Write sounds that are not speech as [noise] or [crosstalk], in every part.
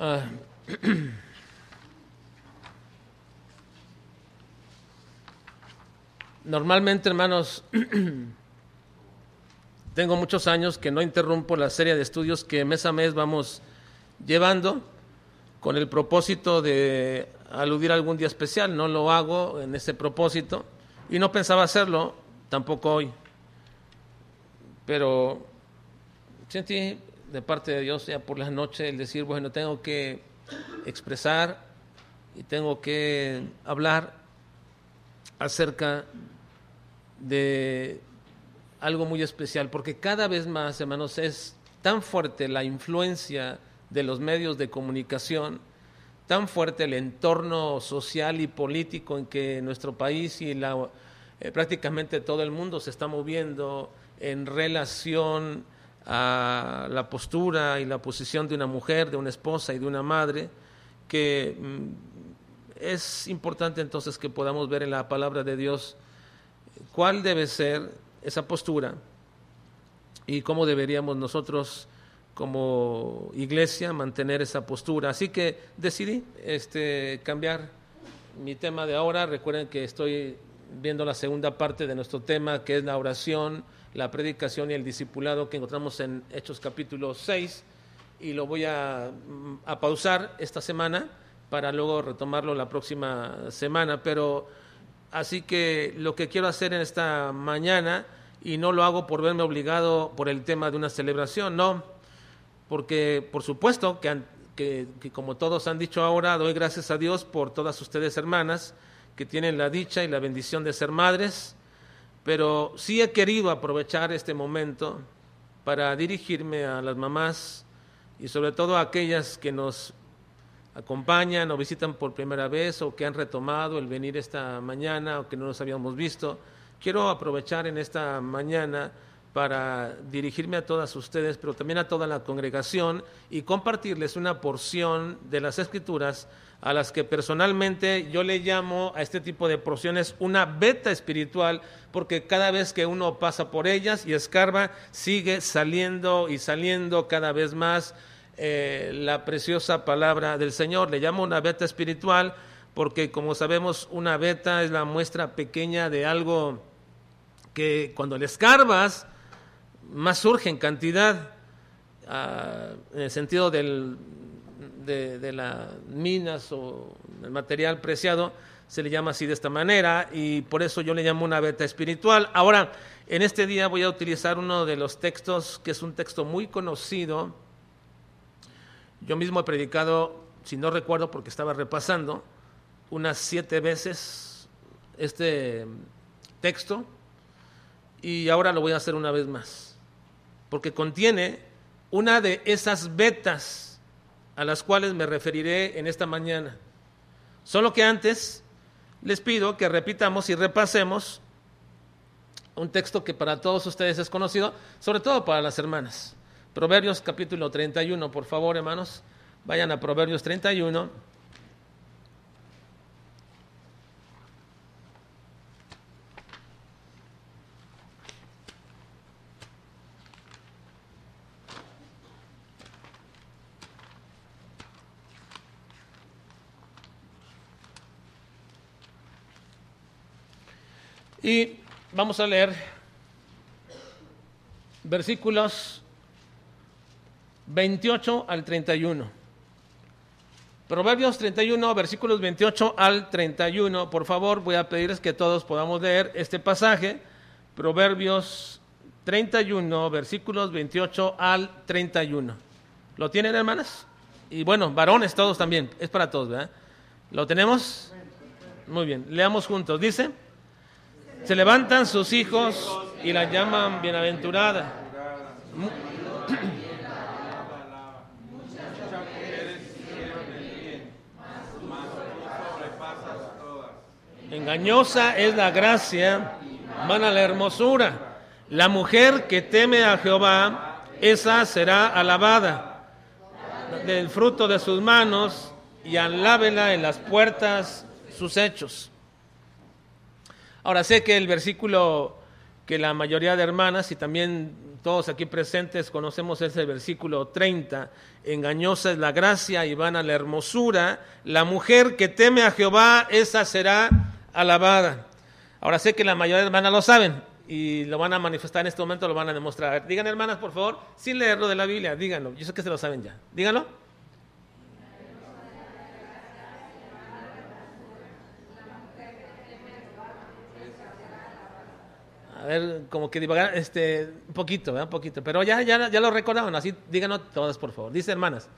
Ah, normalmente, hermanos, [clears throat] tengo muchos años que no interrumpo la serie de estudios que mes a mes vamos llevando con el propósito de aludir a algún día especial. No lo hago en ese propósito y no pensaba hacerlo tampoco hoy. Pero sentí de parte de Dios ya por la noche el decir, bueno, tengo que expresar y tengo que hablar acerca de algo muy especial, porque cada vez más, hermanos, es tan fuerte la influencia de los medios de comunicación, tan fuerte el entorno social y político en que nuestro país y la, eh, prácticamente todo el mundo se está moviendo en relación a la postura y la posición de una mujer, de una esposa y de una madre, que mm, es importante entonces que podamos ver en la palabra de Dios cuál debe ser esa postura y cómo deberíamos nosotros como iglesia mantener esa postura. Así que decidí este, cambiar mi tema de ahora. Recuerden que estoy viendo la segunda parte de nuestro tema, que es la oración, la predicación y el discipulado que encontramos en Hechos capítulo 6. Y lo voy a, a pausar esta semana para luego retomarlo la próxima semana. Pero así que lo que quiero hacer en esta mañana, y no lo hago por verme obligado por el tema de una celebración, no porque por supuesto que, como todos han dicho ahora, doy gracias a Dios por todas ustedes hermanas que tienen la dicha y la bendición de ser madres, pero sí he querido aprovechar este momento para dirigirme a las mamás y sobre todo a aquellas que nos acompañan o visitan por primera vez o que han retomado el venir esta mañana o que no nos habíamos visto. Quiero aprovechar en esta mañana para dirigirme a todas ustedes, pero también a toda la congregación y compartirles una porción de las escrituras a las que personalmente yo le llamo a este tipo de porciones una beta espiritual, porque cada vez que uno pasa por ellas y escarba, sigue saliendo y saliendo cada vez más eh, la preciosa palabra del Señor. Le llamo una beta espiritual porque, como sabemos, una beta es la muestra pequeña de algo que cuando le escarbas, más surge en cantidad, ah, en el sentido del, de, de las minas o el material preciado, se le llama así de esta manera y por eso yo le llamo una beta espiritual. Ahora, en este día voy a utilizar uno de los textos que es un texto muy conocido. Yo mismo he predicado, si no recuerdo porque estaba repasando, unas siete veces este texto y ahora lo voy a hacer una vez más porque contiene una de esas vetas a las cuales me referiré en esta mañana. Solo que antes les pido que repitamos y repasemos un texto que para todos ustedes es conocido, sobre todo para las hermanas. Proverbios capítulo 31, por favor, hermanos, vayan a Proverbios 31. Y vamos a leer versículos 28 al 31. Proverbios 31, versículos 28 al 31. Por favor, voy a pedirles que todos podamos leer este pasaje. Proverbios 31, versículos 28 al 31. ¿Lo tienen, hermanas? Y bueno, varones todos también. Es para todos, ¿verdad? ¿Lo tenemos? Muy bien. Leamos juntos. Dice. Se levantan sus hijos y la llaman bienaventurada. Engañosa es la gracia, vana la hermosura. La mujer que teme a Jehová, esa será alabada. Del fruto de sus manos y alábela en las puertas sus hechos. Ahora sé que el versículo que la mayoría de hermanas y también todos aquí presentes conocemos ese versículo 30. Engañosa es la gracia y vana la hermosura. La mujer que teme a Jehová, esa será alabada. Ahora sé que la mayoría de hermanas lo saben y lo van a manifestar en este momento, lo van a demostrar. Digan, hermanas, por favor, sin leerlo de la Biblia, díganlo. Yo sé que se lo saben ya. Díganlo. Como que divagar este, un poquito, un poquito. Pero ya, ya, ya lo recordaron, así díganos todas, por favor. Dice, hermanas.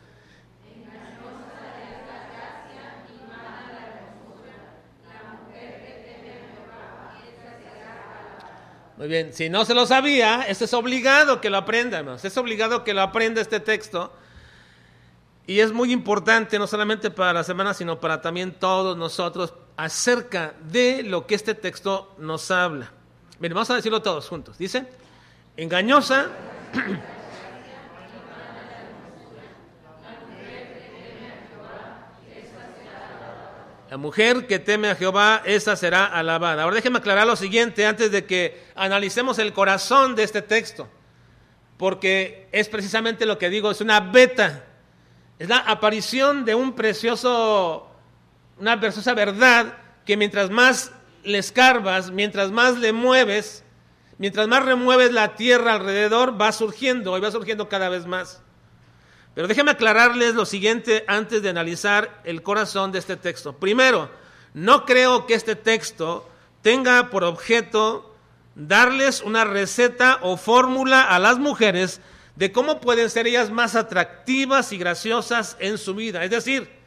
Muy bien, si no se lo sabía, eso es obligado que lo aprenda, hermanos. Es obligado que lo aprenda este texto. Y es muy importante, no solamente para las hermanas, sino para también todos nosotros, acerca de lo que este texto nos habla. Miren, vamos a decirlo todos juntos. Dice, engañosa. La mujer que teme a Jehová, esa será alabada. Ahora déjenme aclarar lo siguiente antes de que analicemos el corazón de este texto. Porque es precisamente lo que digo, es una beta. Es la aparición de un precioso, una preciosa verdad que mientras más le escarbas, mientras más le mueves, mientras más remueves la tierra alrededor, va surgiendo y va surgiendo cada vez más. Pero déjenme aclararles lo siguiente antes de analizar el corazón de este texto. Primero, no creo que este texto tenga por objeto darles una receta o fórmula a las mujeres de cómo pueden ser ellas más atractivas y graciosas en su vida. Es decir,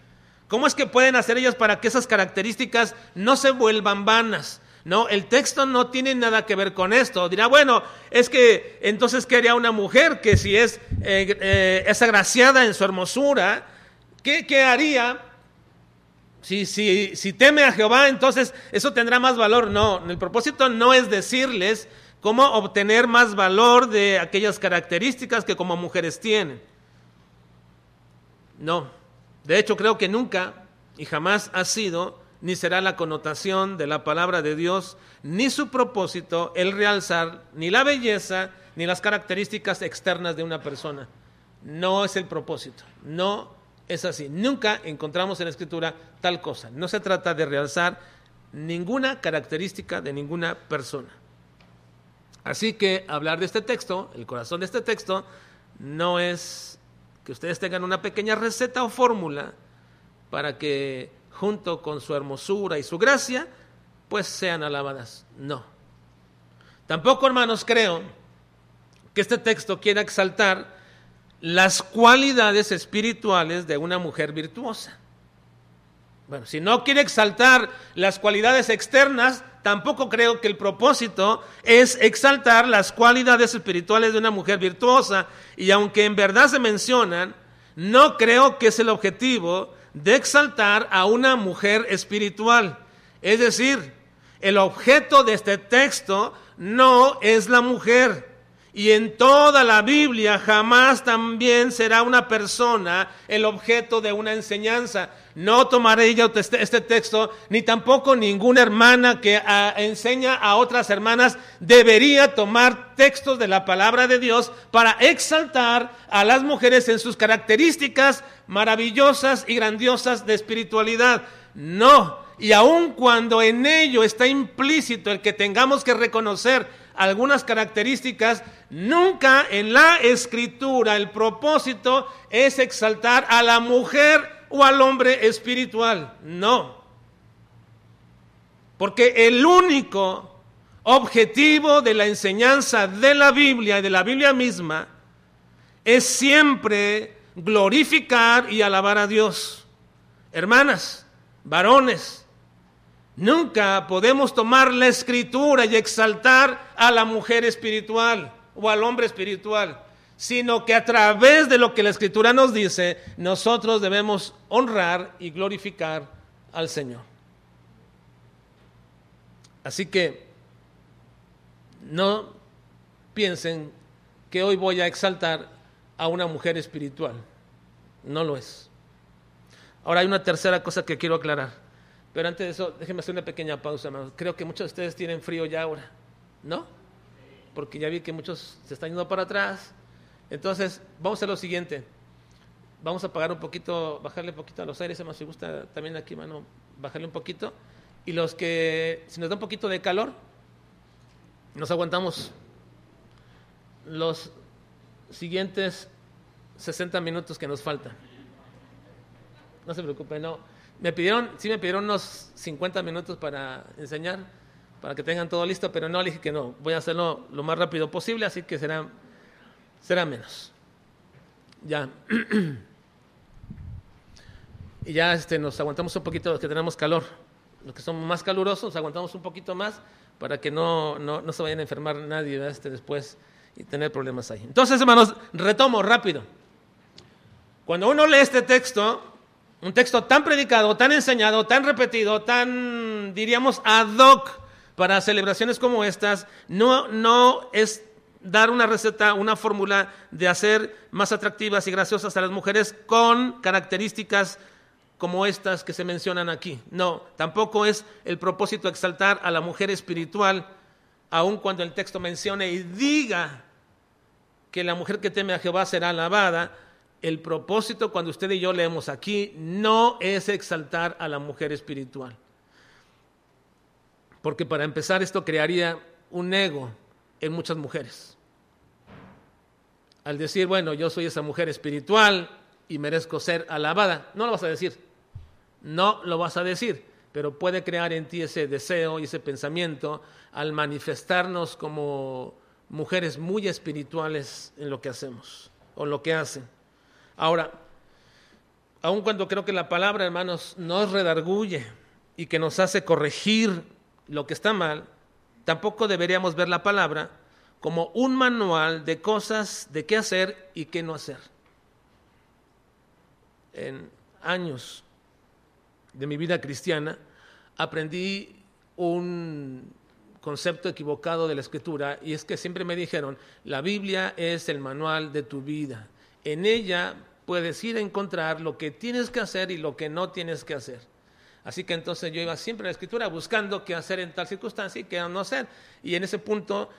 ¿Cómo es que pueden hacer ellas para que esas características no se vuelvan vanas? No, el texto no tiene nada que ver con esto. Dirá, bueno, es que entonces, ¿qué haría una mujer que si es, eh, eh, agraciada en su hermosura? ¿Qué, qué haría? Si, si, si teme a Jehová, entonces eso tendrá más valor. No, el propósito no es decirles cómo obtener más valor de aquellas características que como mujeres tienen. No. De hecho, creo que nunca y jamás ha sido ni será la connotación de la palabra de Dios, ni su propósito el realzar ni la belleza ni las características externas de una persona. No es el propósito, no es así. Nunca encontramos en la escritura tal cosa. No se trata de realzar ninguna característica de ninguna persona. Así que hablar de este texto, el corazón de este texto, no es que ustedes tengan una pequeña receta o fórmula para que junto con su hermosura y su gracia, pues sean alabadas. No. Tampoco, hermanos, creo que este texto quiera exaltar las cualidades espirituales de una mujer virtuosa. Bueno, si no quiere exaltar las cualidades externas, tampoco creo que el propósito es exaltar las cualidades espirituales de una mujer virtuosa. Y aunque en verdad se mencionan, no creo que es el objetivo de exaltar a una mujer espiritual. Es decir, el objeto de este texto no es la mujer. Y en toda la Biblia jamás también será una persona el objeto de una enseñanza. No tomaré ella este, este texto, ni tampoco ninguna hermana que ah, enseña a otras hermanas debería tomar textos de la palabra de Dios para exaltar a las mujeres en sus características maravillosas y grandiosas de espiritualidad. No, y aun cuando en ello está implícito el que tengamos que reconocer algunas características, nunca en la escritura el propósito es exaltar a la mujer o al hombre espiritual. No. Porque el único objetivo de la enseñanza de la Biblia y de la Biblia misma es siempre glorificar y alabar a Dios. Hermanas, varones, nunca podemos tomar la escritura y exaltar a la mujer espiritual o al hombre espiritual sino que a través de lo que la Escritura nos dice, nosotros debemos honrar y glorificar al Señor. Así que no piensen que hoy voy a exaltar a una mujer espiritual. No lo es. Ahora hay una tercera cosa que quiero aclarar. Pero antes de eso, déjenme hacer una pequeña pausa, Creo que muchos de ustedes tienen frío ya ahora. ¿No? porque ya vi que muchos se están yendo para atrás. Entonces, vamos a hacer lo siguiente. Vamos a apagar un poquito, bajarle un poquito a los aires, más si gusta también aquí, mano, bajarle un poquito. Y los que, si nos da un poquito de calor, nos aguantamos los siguientes 60 minutos que nos faltan. No se preocupe, no. Me pidieron, sí me pidieron unos 50 minutos para enseñar, para que tengan todo listo, pero no, le dije que no. Voy a hacerlo lo más rápido posible, así que será, será menos. Ya. [clears throat] y ya este, nos aguantamos un poquito los que tenemos calor. Los que son más calurosos, nos aguantamos un poquito más para que no, no, no se vayan a enfermar nadie este, después y tener problemas ahí. Entonces, hermanos, retomo rápido. Cuando uno lee este texto, un texto tan predicado, tan enseñado, tan repetido, tan, diríamos, ad hoc para celebraciones como estas, no, no es dar una receta, una fórmula de hacer más atractivas y graciosas a las mujeres con características como estas que se mencionan aquí. No, tampoco es el propósito exaltar a la mujer espiritual, aun cuando el texto mencione y diga que la mujer que teme a Jehová será alabada, el propósito cuando usted y yo leemos aquí no es exaltar a la mujer espiritual. Porque para empezar esto crearía un ego en muchas mujeres. Al decir, bueno, yo soy esa mujer espiritual y merezco ser alabada, no lo vas a decir. No lo vas a decir, pero puede crear en ti ese deseo y ese pensamiento al manifestarnos como mujeres muy espirituales en lo que hacemos o lo que hacen. Ahora, aun cuando creo que la palabra, hermanos, nos redarguye y que nos hace corregir lo que está mal, tampoco deberíamos ver la palabra como un manual de cosas de qué hacer y qué no hacer. En años de mi vida cristiana aprendí un concepto equivocado de la escritura y es que siempre me dijeron, la Biblia es el manual de tu vida en ella puedes ir a encontrar lo que tienes que hacer y lo que no tienes que hacer. Así que entonces yo iba siempre a la escritura buscando qué hacer en tal circunstancia y qué no hacer. Y en ese punto,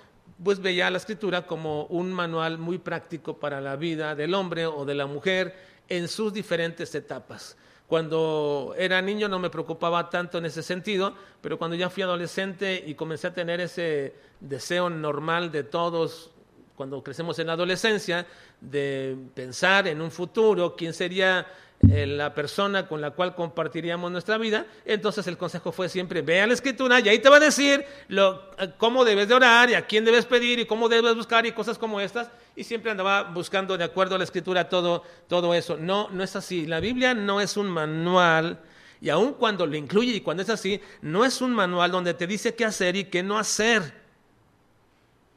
pues veía la escritura como un manual muy práctico para la vida del hombre o de la mujer en sus diferentes etapas. Cuando era niño no me preocupaba tanto en ese sentido, pero cuando ya fui adolescente y comencé a tener ese deseo normal de todos cuando crecemos en la adolescencia, de pensar en un futuro, quién sería la persona con la cual compartiríamos nuestra vida, entonces el consejo fue siempre, ve a la escritura y ahí te va a decir lo, eh, cómo debes de orar y a quién debes pedir y cómo debes buscar y cosas como estas, y siempre andaba buscando de acuerdo a la escritura todo, todo eso. No, no es así. La Biblia no es un manual. Y aun cuando lo incluye y cuando es así, no es un manual donde te dice qué hacer y qué no hacer.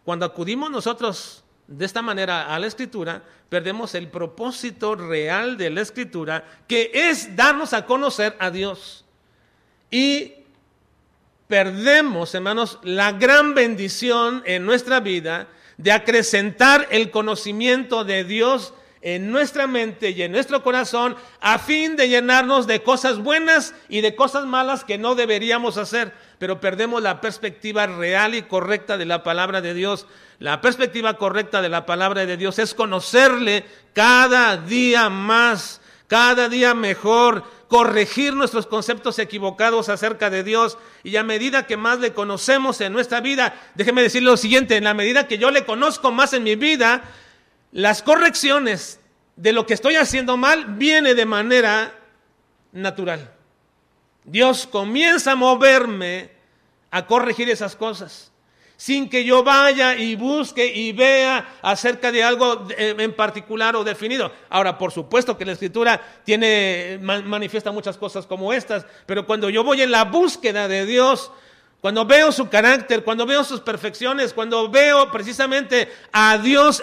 Cuando acudimos nosotros de esta manera a la escritura, perdemos el propósito real de la escritura, que es darnos a conocer a Dios. Y perdemos, hermanos, la gran bendición en nuestra vida de acrecentar el conocimiento de Dios en nuestra mente y en nuestro corazón a fin de llenarnos de cosas buenas y de cosas malas que no deberíamos hacer pero perdemos la perspectiva real y correcta de la palabra de Dios. La perspectiva correcta de la palabra de Dios es conocerle cada día más, cada día mejor, corregir nuestros conceptos equivocados acerca de Dios y a medida que más le conocemos en nuestra vida, déjeme decirle lo siguiente, en la medida que yo le conozco más en mi vida, las correcciones de lo que estoy haciendo mal viene de manera natural. Dios comienza a moverme a corregir esas cosas, sin que yo vaya y busque y vea acerca de algo en particular o definido. Ahora, por supuesto que la escritura tiene, manifiesta muchas cosas como estas, pero cuando yo voy en la búsqueda de Dios, cuando veo su carácter, cuando veo sus perfecciones, cuando veo precisamente a Dios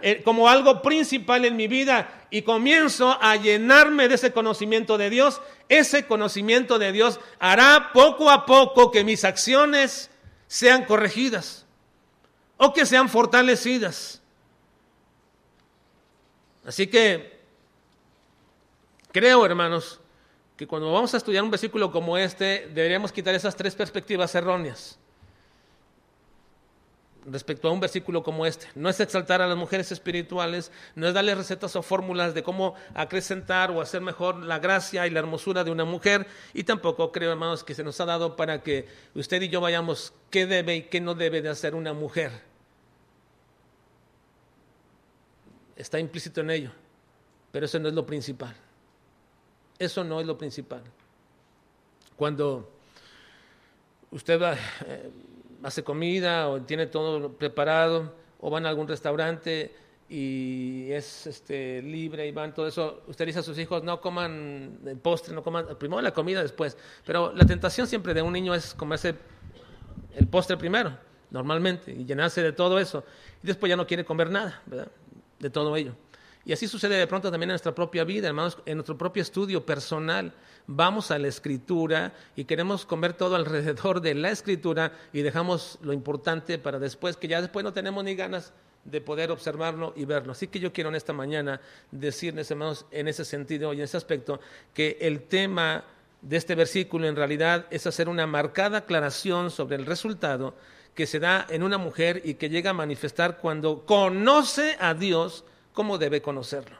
eh, como algo principal en mi vida y comienzo a llenarme de ese conocimiento de Dios, ese conocimiento de Dios hará poco a poco que mis acciones sean corregidas o que sean fortalecidas. Así que creo, hermanos, que cuando vamos a estudiar un versículo como este, deberíamos quitar esas tres perspectivas erróneas. respecto a un versículo como este. No es exaltar a las mujeres espirituales, no es darle recetas o fórmulas de cómo acrecentar o hacer mejor la gracia y la hermosura de una mujer. Y tampoco creo, hermanos, que se nos ha dado para que usted y yo vayamos qué debe y qué no debe de hacer una mujer. Está implícito en ello, pero eso no es lo principal. Eso no es lo principal. Cuando usted va... Eh, hace comida o tiene todo preparado o van a algún restaurante y es este, libre y van todo eso, usted dice a sus hijos, no coman el postre, no coman, primero la comida después, pero la tentación siempre de un niño es comerse el postre primero, normalmente, y llenarse de todo eso, y después ya no quiere comer nada, ¿verdad? De todo ello. Y así sucede de pronto también en nuestra propia vida, hermanos, en nuestro propio estudio personal. Vamos a la escritura y queremos comer todo alrededor de la escritura y dejamos lo importante para después, que ya después no tenemos ni ganas de poder observarlo y verlo. Así que yo quiero en esta mañana decirles, hermanos, en ese sentido y en ese aspecto, que el tema de este versículo en realidad es hacer una marcada aclaración sobre el resultado que se da en una mujer y que llega a manifestar cuando conoce a Dios como debe conocerlo.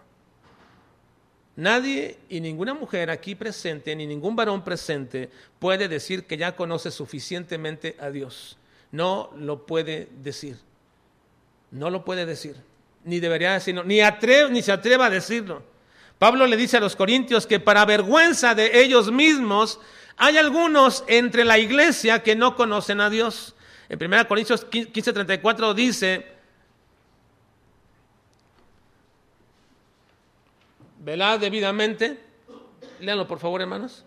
Nadie y ninguna mujer aquí presente, ni ningún varón presente puede decir que ya conoce suficientemente a Dios. No lo puede decir. No lo puede decir. Ni debería decirlo. Ni, ni se atreva a decirlo. Pablo le dice a los corintios que para vergüenza de ellos mismos hay algunos entre la iglesia que no conocen a Dios. En 1 Corintios 15:34 dice, velad debidamente. Leanlo por favor, hermanos.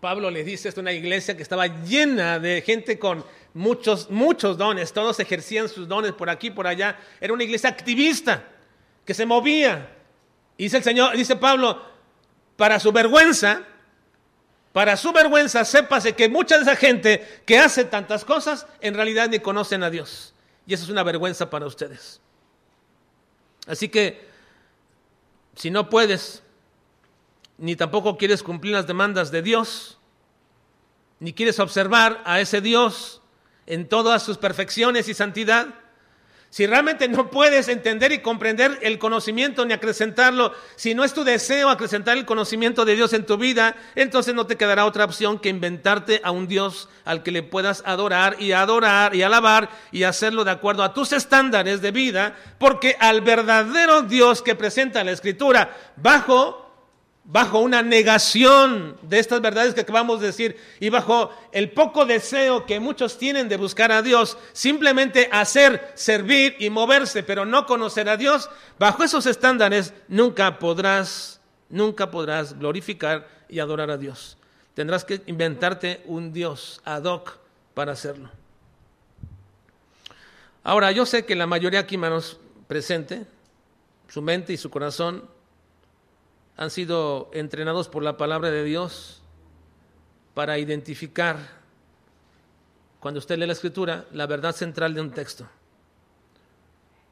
Pablo le dice, es una iglesia que estaba llena de gente con muchos, muchos dones, todos ejercían sus dones por aquí, por allá. Era una iglesia activista, que se movía. Y dice el Señor, dice Pablo, para su vergüenza, para su vergüenza, sépase que mucha de esa gente que hace tantas cosas en realidad ni conocen a Dios. Y eso es una vergüenza para ustedes. Así que, si no puedes, ni tampoco quieres cumplir las demandas de Dios, ni quieres observar a ese Dios en todas sus perfecciones y santidad, si realmente no puedes entender y comprender el conocimiento ni acrecentarlo, si no es tu deseo acrecentar el conocimiento de Dios en tu vida, entonces no te quedará otra opción que inventarte a un Dios al que le puedas adorar y adorar y alabar y hacerlo de acuerdo a tus estándares de vida, porque al verdadero Dios que presenta la Escritura bajo bajo una negación de estas verdades que acabamos de decir y bajo el poco deseo que muchos tienen de buscar a Dios, simplemente hacer, servir y moverse, pero no conocer a Dios, bajo esos estándares nunca podrás, nunca podrás glorificar y adorar a Dios. Tendrás que inventarte un Dios ad hoc para hacerlo. Ahora, yo sé que la mayoría aquí, hermanos, presente, su mente y su corazón han sido entrenados por la palabra de Dios para identificar, cuando usted lee la escritura, la verdad central de un texto,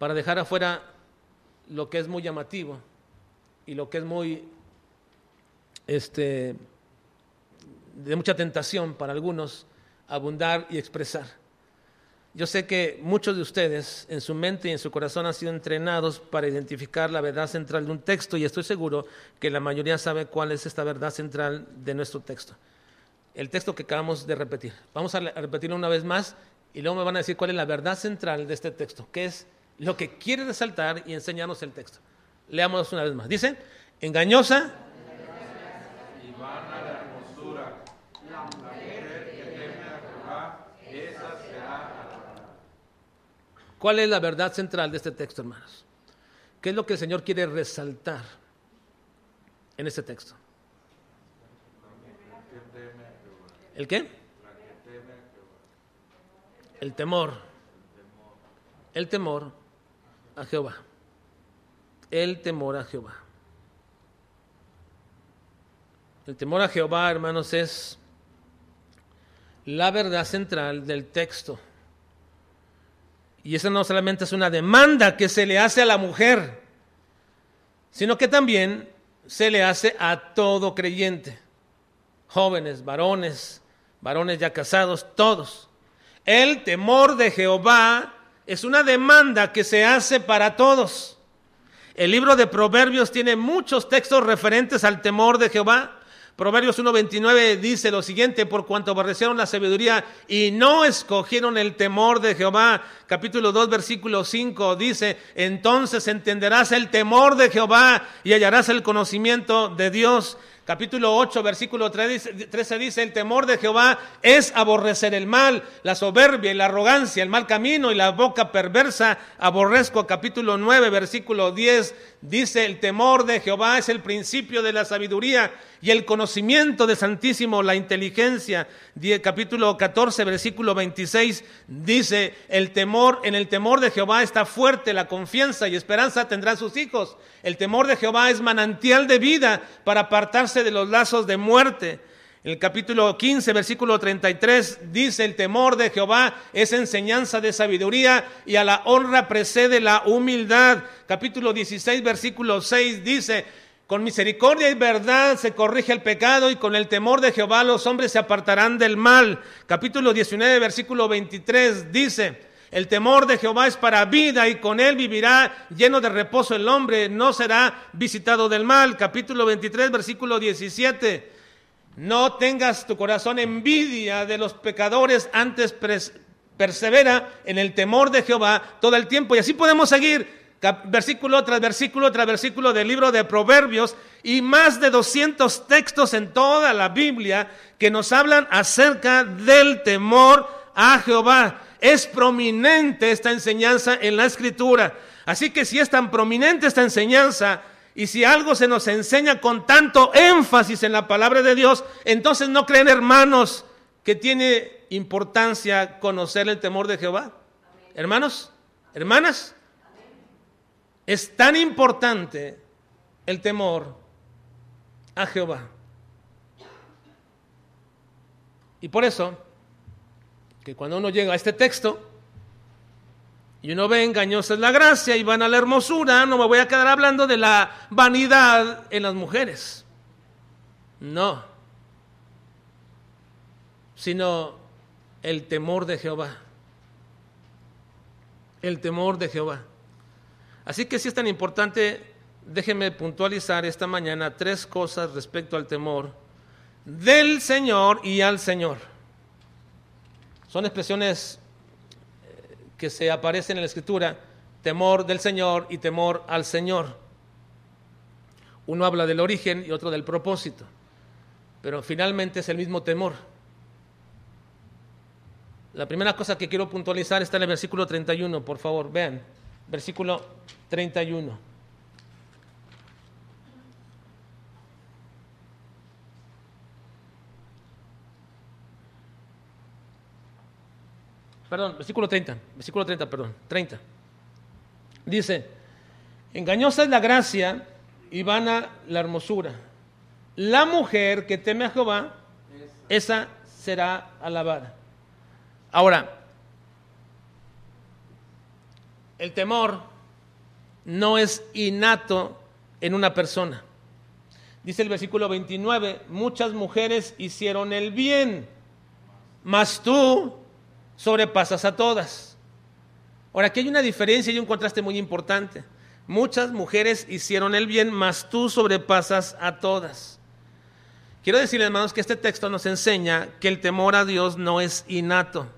para dejar afuera lo que es muy llamativo y lo que es muy, este, de mucha tentación para algunos, abundar y expresar. Yo sé que muchos de ustedes en su mente y en su corazón han sido entrenados para identificar la verdad central de un texto y estoy seguro que la mayoría sabe cuál es esta verdad central de nuestro texto. El texto que acabamos de repetir. Vamos a repetirlo una vez más y luego me van a decir cuál es la verdad central de este texto, que es lo que quiere resaltar y enseñarnos el texto. Leamos una vez más. Dice, engañosa ¿Cuál es la verdad central de este texto, hermanos? ¿Qué es lo que el Señor quiere resaltar en este texto? ¿El qué? El temor. El temor a Jehová. El temor a Jehová. El temor a Jehová, hermanos, es la verdad central del texto. Y esa no solamente es una demanda que se le hace a la mujer, sino que también se le hace a todo creyente, jóvenes, varones, varones ya casados, todos. El temor de Jehová es una demanda que se hace para todos. El libro de Proverbios tiene muchos textos referentes al temor de Jehová. Proverbios 1.29 dice lo siguiente, por cuanto aborrecieron la sabiduría y no escogieron el temor de Jehová. Capítulo 2, versículo 5 dice, entonces entenderás el temor de Jehová y hallarás el conocimiento de Dios capítulo 8, versículo 13 dice, el temor de Jehová es aborrecer el mal, la soberbia y la arrogancia, el mal camino y la boca perversa, aborrezco. Capítulo 9, versículo 10 dice, el temor de Jehová es el principio de la sabiduría y el conocimiento de Santísimo, la inteligencia. Capítulo 14, versículo 26 dice, el temor, en el temor de Jehová está fuerte la confianza y esperanza tendrán sus hijos. El temor de Jehová es manantial de vida para apartarse de los lazos de muerte. El capítulo 15, versículo 33 dice, el temor de Jehová es enseñanza de sabiduría y a la honra precede la humildad. Capítulo 16, versículo 6 dice, con misericordia y verdad se corrige el pecado y con el temor de Jehová los hombres se apartarán del mal. Capítulo 19, versículo 23 dice, el temor de Jehová es para vida y con él vivirá lleno de reposo el hombre, no será visitado del mal. Capítulo 23, versículo 17. No tengas tu corazón envidia de los pecadores, antes persevera en el temor de Jehová todo el tiempo. Y así podemos seguir versículo tras versículo tras versículo del libro de Proverbios y más de 200 textos en toda la Biblia que nos hablan acerca del temor a Jehová. Es prominente esta enseñanza en la escritura. Así que si es tan prominente esta enseñanza y si algo se nos enseña con tanto énfasis en la palabra de Dios, entonces no creen hermanos que tiene importancia conocer el temor de Jehová. Hermanos, hermanas, es tan importante el temor a Jehová. Y por eso, que cuando uno llega a este texto y uno ve engañosa es la gracia y van a la hermosura, no me voy a quedar hablando de la vanidad en las mujeres. No. Sino el temor de Jehová. El temor de Jehová. Así que si es tan importante, déjeme puntualizar esta mañana tres cosas respecto al temor del Señor y al Señor. Son expresiones que se aparecen en la Escritura, temor del Señor y temor al Señor. Uno habla del origen y otro del propósito, pero finalmente es el mismo temor. La primera cosa que quiero puntualizar está en el versículo 31, por favor, vean versículo 31. Perdón, versículo 30, versículo 30, perdón, 30. Dice, engañosa es la gracia y vana la hermosura. La mujer que teme a Jehová, esa será alabada. Ahora, el temor no es innato en una persona. Dice el versículo 29, muchas mujeres hicieron el bien, mas tú sobrepasas a todas. Ahora, aquí hay una diferencia y un contraste muy importante. Muchas mujeres hicieron el bien, mas tú sobrepasas a todas. Quiero decir, hermanos, que este texto nos enseña que el temor a Dios no es innato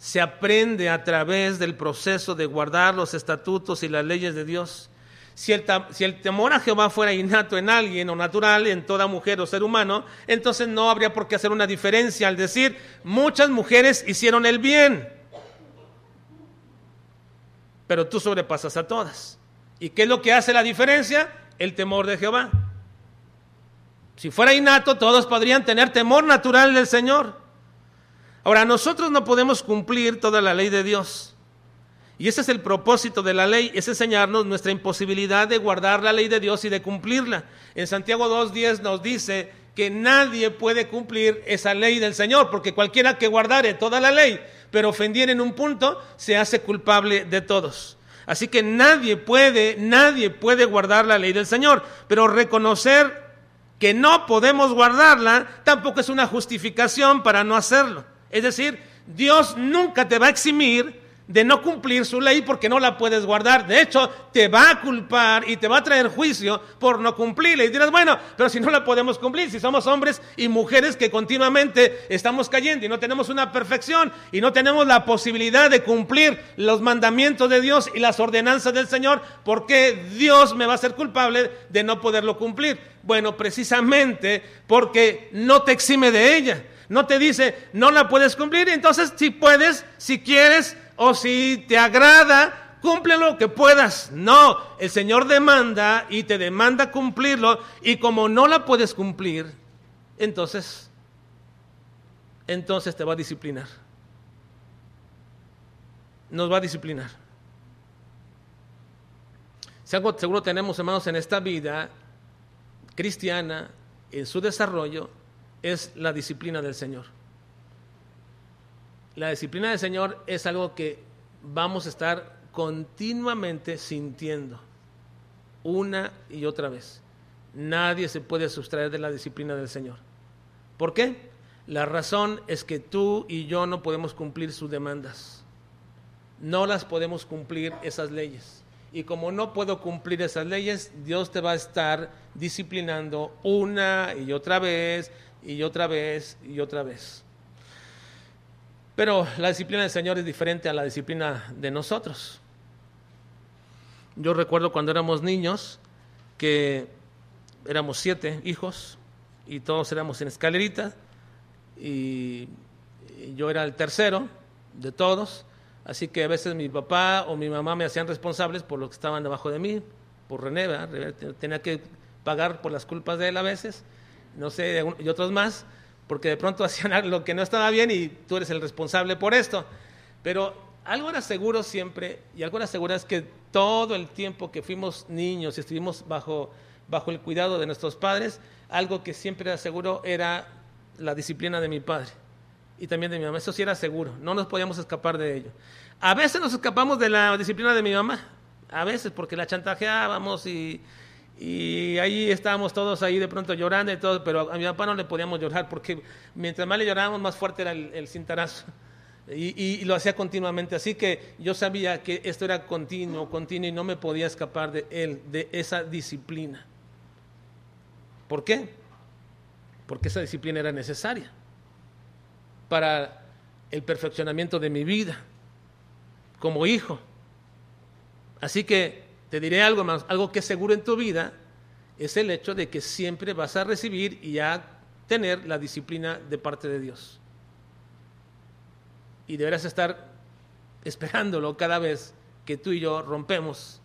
se aprende a través del proceso de guardar los estatutos y las leyes de Dios. Si el, temor a Jehová fuera innato en alguien o natural en toda mujer o ser humano, entonces no habría por qué hacer una diferencia al decir, muchas mujeres hicieron el bien, pero tú sobrepasas a todas. ¿Y qué es lo que hace la diferencia? El temor de Jehová. Si fuera innato, todos podrían tener temor natural del Señor. Ahora, nosotros no podemos cumplir toda la ley de Dios. Y ese es el propósito de la ley, es enseñarnos nuestra imposibilidad de guardar la ley de Dios y de cumplirla. En Santiago 2.10 nos dice que nadie puede cumplir esa ley del Señor, porque cualquiera que guardare toda la ley, pero ofendiera en un punto, se hace culpable de todos. Así que nadie puede, nadie puede guardar la ley del Señor, pero reconocer que no podemos guardarla tampoco es una justificación para no hacerlo. Es decir, Dios nunca te va a eximir de no cumplir su ley porque no la puedes guardar. De hecho, te va a culpar y te va a traer juicio por no cumplirla. Y dirás, bueno, pero si no la podemos cumplir, si somos hombres y mujeres que continuamente estamos cayendo y no tenemos una perfección y no tenemos la posibilidad de cumplir los mandamientos de Dios y las ordenanzas del Señor, ¿por qué Dios me va a ser culpable de no poderlo cumplir? Bueno, precisamente porque no te exime de ella. No te dice, no la puedes cumplir, entonces si puedes, si quieres, o si te agrada, cumple lo que puedas. No, el Señor demanda y te demanda cumplirlo y como no la puedes cumplir, entonces, entonces te va a disciplinar. Nos va a disciplinar. Seguro tenemos, hermanos, en esta vida cristiana, en su desarrollo, es la disciplina del Señor. La disciplina del Señor es algo que vamos a estar continuamente sintiendo una y otra vez. Nadie se puede sustraer de la disciplina del Señor. ¿Por qué? La razón es que tú y yo no podemos cumplir sus demandas. No las podemos cumplir esas leyes. Y como no puedo cumplir esas leyes, Dios te va a estar disciplinando una y otra vez y otra vez y otra vez. Pero la disciplina del Señor es diferente a la disciplina de nosotros. Yo recuerdo cuando éramos niños que éramos siete hijos y todos éramos en escalerita y yo era el tercero de todos, así que a veces mi papá o mi mamá me hacían responsables por lo que estaban debajo de mí, por René, tenía que pagar por las culpas de él a veces, no sé, y otros más, porque de pronto [laughs] hacían lo que no estaba bien y tú eres el responsable por esto. Pero algo era seguro siempre, y algo era seguro es que todo el tiempo que fuimos niños y estuvimos bajo, bajo el cuidado de nuestros padres, algo que siempre era seguro era la disciplina de mi padre y también de mi mamá. Eso sí era seguro, no nos podíamos escapar de ello. A veces nos escapamos de la disciplina de mi mamá, a veces porque la chantajeábamos y, y ahí estábamos todos ahí de pronto llorando y todo, pero a mi papá no le podíamos llorar porque mientras más le llorábamos, más fuerte era el, cintarazo. Y, lo hacía continuamente. Así que yo sabía que esto era continuo, continuo y no me podía escapar de él, de esa disciplina. ¿Por qué? Porque esa disciplina era necesaria para el perfeccionamiento de mi vida como hijo. Así que te diré algo más, algo que es seguro en tu vida es el hecho de que siempre vas a recibir y a tener la disciplina de parte de Dios. Y deberás estar esperándolo cada vez que tú y yo rompemos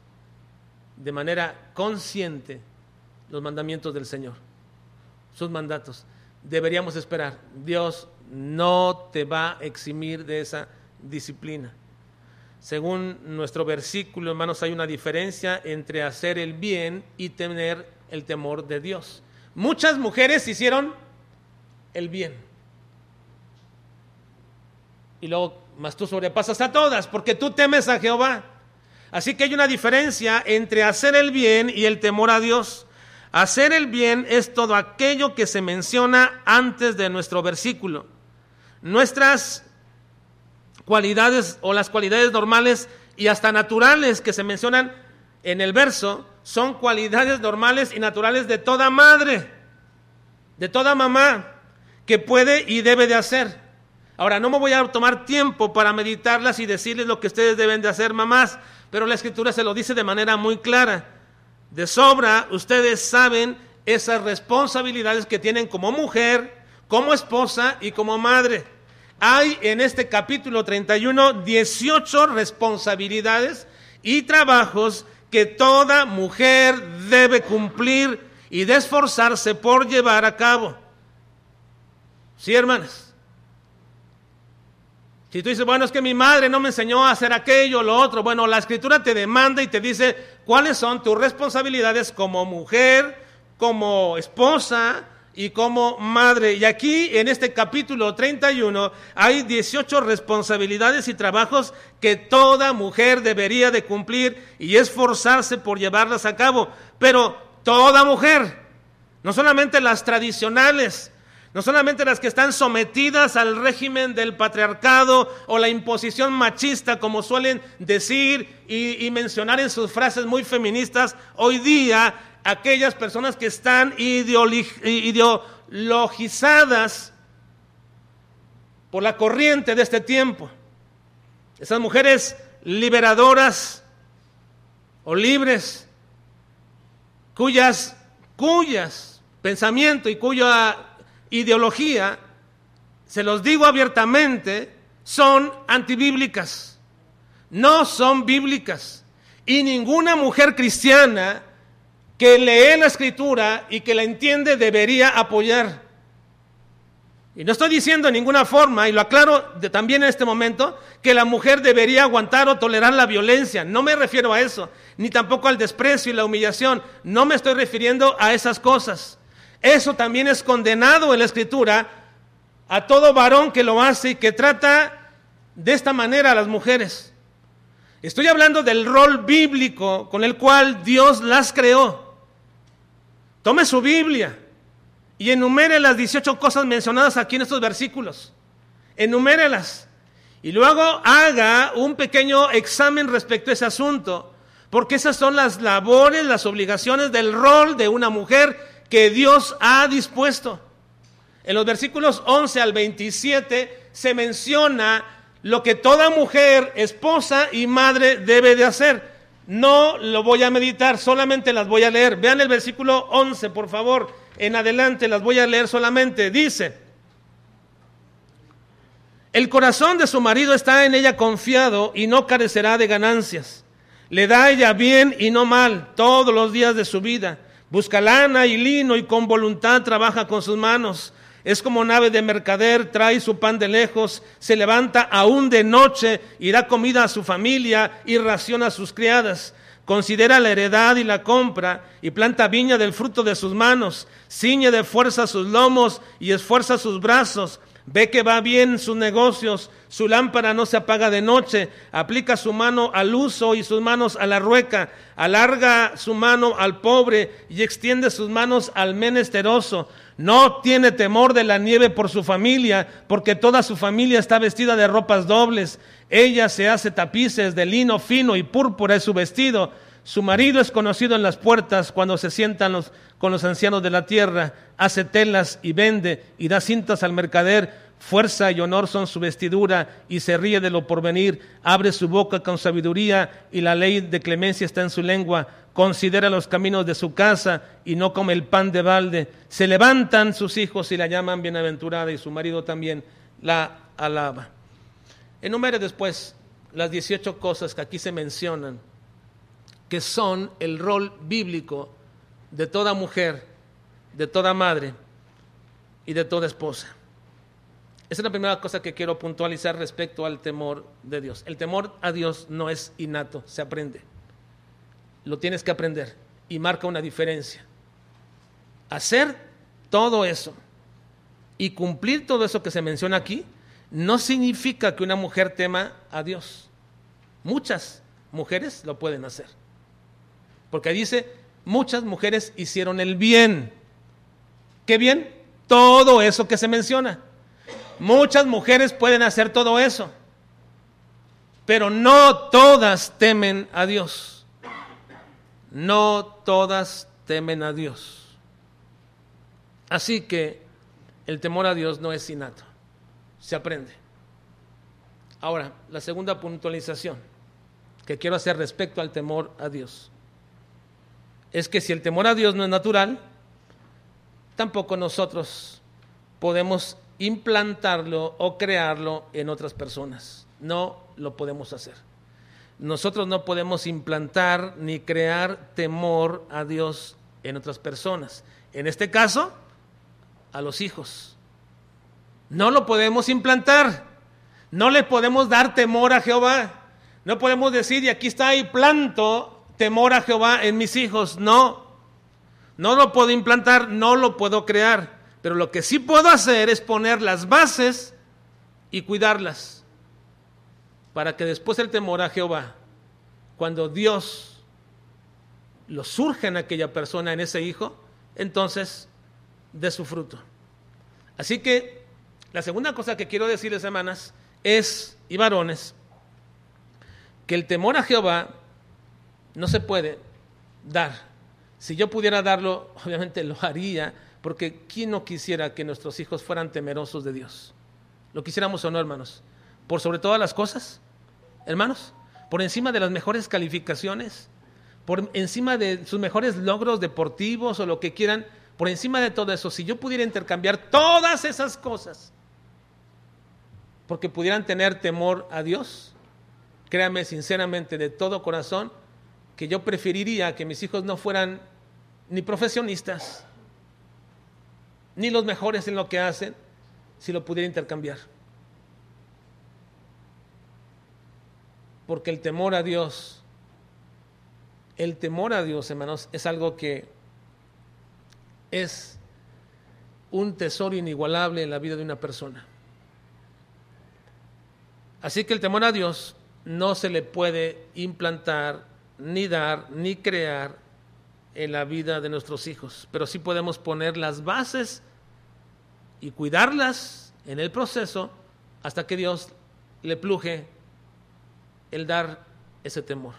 de manera consciente los mandamientos del Señor, sus mandatos. Deberíamos esperar. Dios no te va a eximir de esa disciplina. Según nuestro versículo, hermanos, hay una diferencia entre hacer el bien y tener el temor de Dios. Muchas mujeres hicieron el bien. Y luego, más tú sobrepasas a todas, porque tú temes a Jehová. Así que hay una diferencia entre hacer el bien y el temor a Dios. Hacer el bien es todo aquello que se menciona antes de nuestro versículo. Nuestras cualidades o las cualidades normales y hasta naturales que se mencionan en el verso son cualidades normales y naturales de toda madre, de toda mamá, que puede y debe de hacer. Ahora, no me voy a tomar tiempo para meditarlas y decirles lo que ustedes deben de hacer, mamás, pero la escritura se lo dice de manera muy clara. De sobra, ustedes saben esas responsabilidades que tienen como mujer, como esposa y como madre. Hay en este capítulo 31 18 responsabilidades y trabajos que toda mujer debe cumplir y de esforzarse por llevar a cabo. ¿Sí, hermanas? Si tú dices, bueno, es que mi madre no me enseñó a hacer aquello, lo otro, bueno, la escritura te demanda y te dice cuáles son tus responsabilidades como mujer, como esposa y como madre. Y aquí en este capítulo 31 hay 18 responsabilidades y trabajos que toda mujer debería de cumplir y esforzarse por llevarlas a cabo. Pero toda mujer, no solamente las tradicionales, no solamente las que están sometidas al régimen del patriarcado o la imposición machista, como suelen decir y, y mencionar en sus frases muy feministas, hoy día aquellas personas que están ideologizadas por la corriente de este tiempo. Esas mujeres liberadoras o libres, cuyas, cuyas pensamiento y cuya ideología, se los digo abiertamente, son antibíblicas, no son bíblicas. Y ninguna mujer cristiana que lee la escritura y que la entiende debería apoyar. Y no estoy diciendo de ninguna forma, y lo aclaro también en este momento, que la mujer debería aguantar o tolerar la violencia. No me refiero a eso, ni tampoco al desprecio y la humillación. No me estoy refiriendo a esas cosas. Eso también es condenado en la escritura a todo varón que lo hace y que trata de esta manera a las mujeres. Estoy hablando del rol bíblico con el cual Dios las creó. Tome su Biblia y enumere las 18 cosas mencionadas aquí en estos versículos. Enumérelas. Y luego haga un pequeño examen respecto a ese asunto, porque esas son las labores, las obligaciones del rol de una mujer que Dios ha dispuesto. En los versículos 11 al 27 se menciona lo que toda mujer, esposa y madre debe de hacer. No lo voy a meditar, solamente las voy a leer. Vean el versículo 11, por favor. En adelante las voy a leer solamente. Dice, el corazón de su marido está en ella confiado y no carecerá de ganancias. Le da ella bien y no mal todos los días de su vida. Busca lana y lino y con voluntad trabaja con sus manos es como nave de mercader, trae su pan de lejos, se levanta aún de noche y da comida a su familia y raciona a sus criadas. Considera la heredad y la compra y planta viña del fruto de sus manos, ciñe de fuerza sus lomos y esfuerza sus brazos. Ve que va bien sus negocios, su lámpara no se apaga de noche, aplica su mano al uso y sus manos a la rueca, alarga su mano al pobre y extiende sus manos al menesteroso. No tiene temor de la nieve por su familia, porque toda su familia está vestida de ropas dobles. Ella se hace tapices de lino fino y púrpura es su vestido. Su marido es conocido en las puertas cuando se sientan con los ancianos de la tierra. Hace telas y vende y da cintas al mercader. Fuerza y honor son su vestidura y se ríe de lo porvenir. Abre su boca con sabiduría y la ley de clemencia está en su lengua considera los caminos de su casa y no come el pan de balde. Se levantan sus hijos y la llaman bienaventurada y su marido también la alaba. Enumere después las 18 cosas que aquí se mencionan, que son el rol bíblico de toda mujer, de toda madre y de toda esposa. Esa es la primera cosa que quiero puntualizar respecto al temor de Dios. El temor a Dios no es innato, se aprende lo tienes que aprender y marca una diferencia. Hacer todo eso y cumplir todo eso que se menciona aquí no significa que una mujer tema a Dios. Muchas mujeres lo pueden hacer. Porque dice, muchas mujeres hicieron el bien. ¿Qué bien? Todo eso que se menciona. Muchas mujeres pueden hacer todo eso. Pero no todas temen a Dios no todas temen a Dios. Así que el temor a Dios no es innato, se aprende. Ahora, la segunda puntualización que quiero hacer respecto al temor a Dios es que si el temor a Dios no es natural, tampoco nosotros podemos implantarlo o crearlo en otras personas. No lo podemos hacer nosotros no podemos implantar ni crear temor a Dios en otras personas. En este caso, a los hijos. No lo podemos implantar. No le podemos dar temor a Jehová. No podemos decir, y aquí está y planto temor a Jehová en mis hijos. No. No lo puedo implantar, no lo puedo crear. Pero lo que sí puedo hacer es poner las bases y cuidarlas para que después el temor a Jehová, cuando Dios lo surja en aquella persona, en ese hijo, entonces dé su fruto. Así que la segunda cosa que quiero decirles, hermanas, es, y varones, que el temor a Jehová no se puede dar. Si yo pudiera darlo, [laughs] obviamente lo haría, porque ¿quién no quisiera que nuestros hijos fueran temerosos de Dios? ¿Lo quisiéramos o no, hermanos? Por sobre todas las cosas, hermanos, por encima de las mejores calificaciones, por encima de sus mejores logros deportivos o lo que quieran, por encima de todo eso, si yo pudiera intercambiar todas esas cosas, porque pudieran tener temor a Dios, créame sinceramente de todo corazón que yo preferiría que mis hijos no fueran ni profesionistas, ni los mejores en lo que hacen, si lo pudiera intercambiar. Porque el temor a Dios, el temor a Dios, hermanos, es algo que es un tesoro inigualable en la vida de una persona. Así que el temor a Dios no se le puede implantar, ni dar, ni crear en la vida de nuestros hijos, pero sí podemos poner las bases y cuidarlas en el proceso hasta que Dios le pluje el dar ese temor.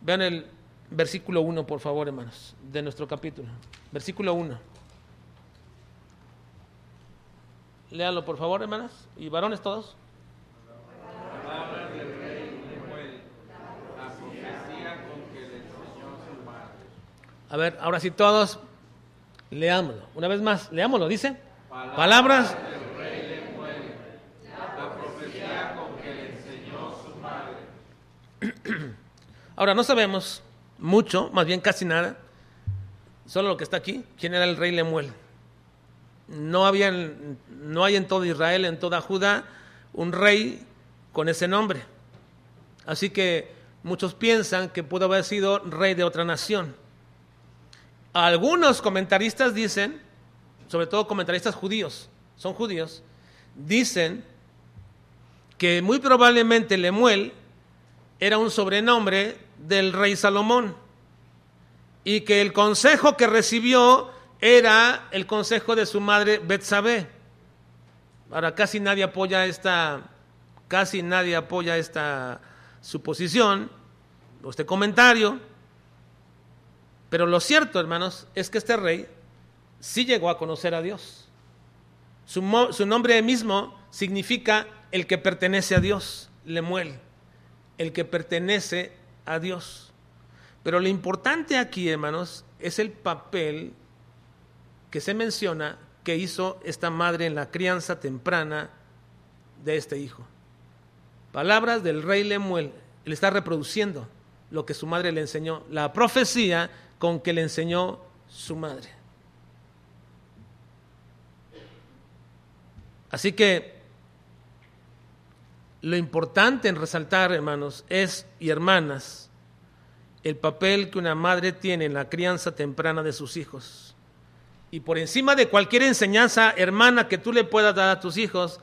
Vean el versículo 1, por favor, hermanos, de nuestro capítulo. Versículo 1. Léanlo, por favor, hermanas, y varones todos. A ver, ahora sí todos leámoslo. Una vez más, leámoslo, dice. Palabras, Palabras del rey Lemuel, la profecía con que le enseñó su madre. [clears throat] Ahora, no sabemos mucho, más bien casi nada, solo lo que está aquí, quién era el rey Lemuel. No, había, no hay en todo Israel, en toda Judá, un rey con ese nombre. Así que muchos piensan que pudo haber sido rey de otra nación. Algunos comentaristas dicen, sobre todo comentaristas judíos, son judíos, dicen que muy probablemente Lemuel era un sobrenombre del rey Salomón y que el consejo que recibió era el consejo de su madre Betsabé. Ahora casi nadie apoya esta casi nadie apoya esta suposición o este comentario pero lo cierto, hermanos, es que este rey sí llegó a conocer a Dios. Su, nombre mismo significa el que pertenece a Dios, Lemuel, el que pertenece a Dios. Pero lo importante aquí, hermanos, es el papel que se menciona que hizo esta madre en la crianza temprana de este hijo. Palabras del rey Lemuel, él está reproduciendo lo que su madre le enseñó. La profecía con que le enseñó su madre. Así que lo importante en resaltar, hermanos, es, y hermanas, el papel que una madre tiene en la crianza temprana de sus hijos. Y por encima de cualquier enseñanza, hermana, que tú le puedas dar a tus hijos,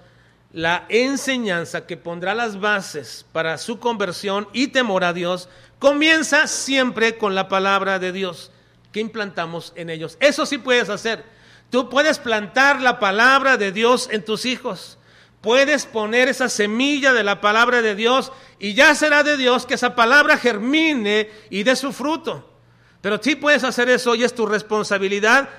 la enseñanza que pondrá las bases para su conversión y temor a Dios comienza siempre con la palabra de Dios que implantamos en ellos. Eso sí puedes hacer. Tú puedes plantar la palabra de Dios en tus hijos. Puedes poner esa semilla de la palabra de Dios y ya será de Dios que esa palabra germine y dé su fruto. Pero sí puedes hacer eso y es tu responsabilidad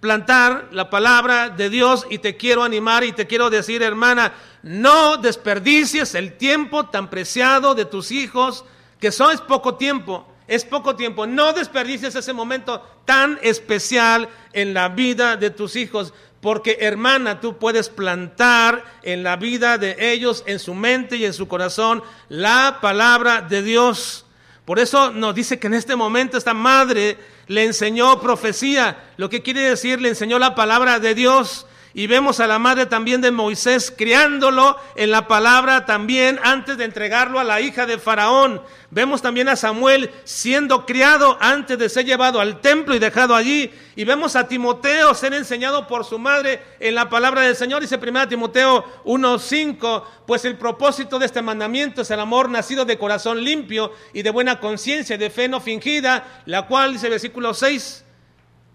plantar la palabra de Dios y te quiero animar y te quiero decir, hermana, no desperdicies el tiempo tan preciado de tus hijos que eso es poco tiempo, es poco tiempo. No desperdicies ese momento tan especial en la vida de tus hijos, porque hermana, tú puedes plantar en la vida de ellos, en su mente y en su corazón, la palabra de Dios. Por eso nos dice que en este momento esta madre le enseñó profecía, lo que quiere decir, le enseñó la palabra de Dios. Y vemos a la madre también de Moisés criándolo en la palabra también antes de entregarlo a la hija de Faraón. Vemos también a Samuel siendo criado antes de ser llevado al templo y dejado allí. Y vemos a Timoteo ser enseñado por su madre en la palabra del Señor. Dice 1 Timoteo 1.5, pues el propósito de este mandamiento es el amor nacido de corazón limpio y de buena conciencia y de fe no fingida, la cual, dice versículo 6,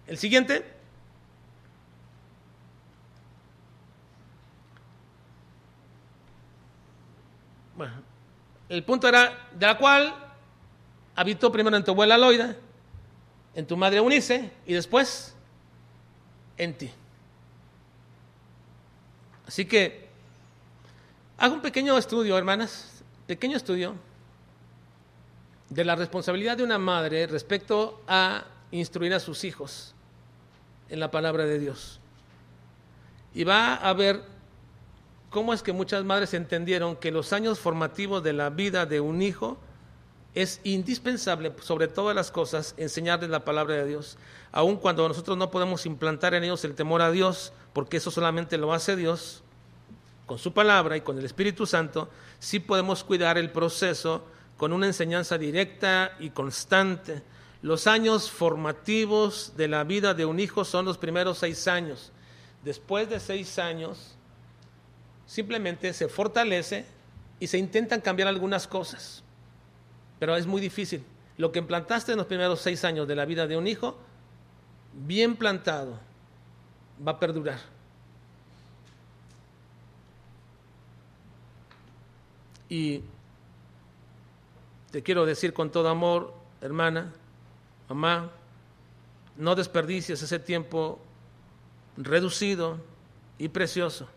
el siguiente. El punto era de la cual habitó primero en tu abuela Loida, en tu madre Unice y después en ti. Así que hago un pequeño estudio, hermanas, pequeño estudio de la responsabilidad de una madre respecto a instruir a sus hijos en la palabra de Dios. Y va a ver cómo es que muchas madres entendieron que los años formativos de la vida de un hijo es indispensable, sobre todas las cosas, enseñarles la palabra de Dios, aun cuando nosotros no podemos implantar en ellos el temor a Dios, porque eso solamente lo hace Dios, con su palabra y con el Espíritu Santo, sí podemos cuidar el proceso con una enseñanza directa y constante los años formativos de la vida de un hijo son los primeros seis años. Después de seis años, simplemente se fortalece y se intentan cambiar algunas cosas. Pero es muy difícil. Lo que implantaste en los primeros seis años de la vida de un hijo, bien plantado, va a perdurar. Y te quiero decir con todo amor, hermana, Mamá, no desperdicies ese tiempo reducido y precioso.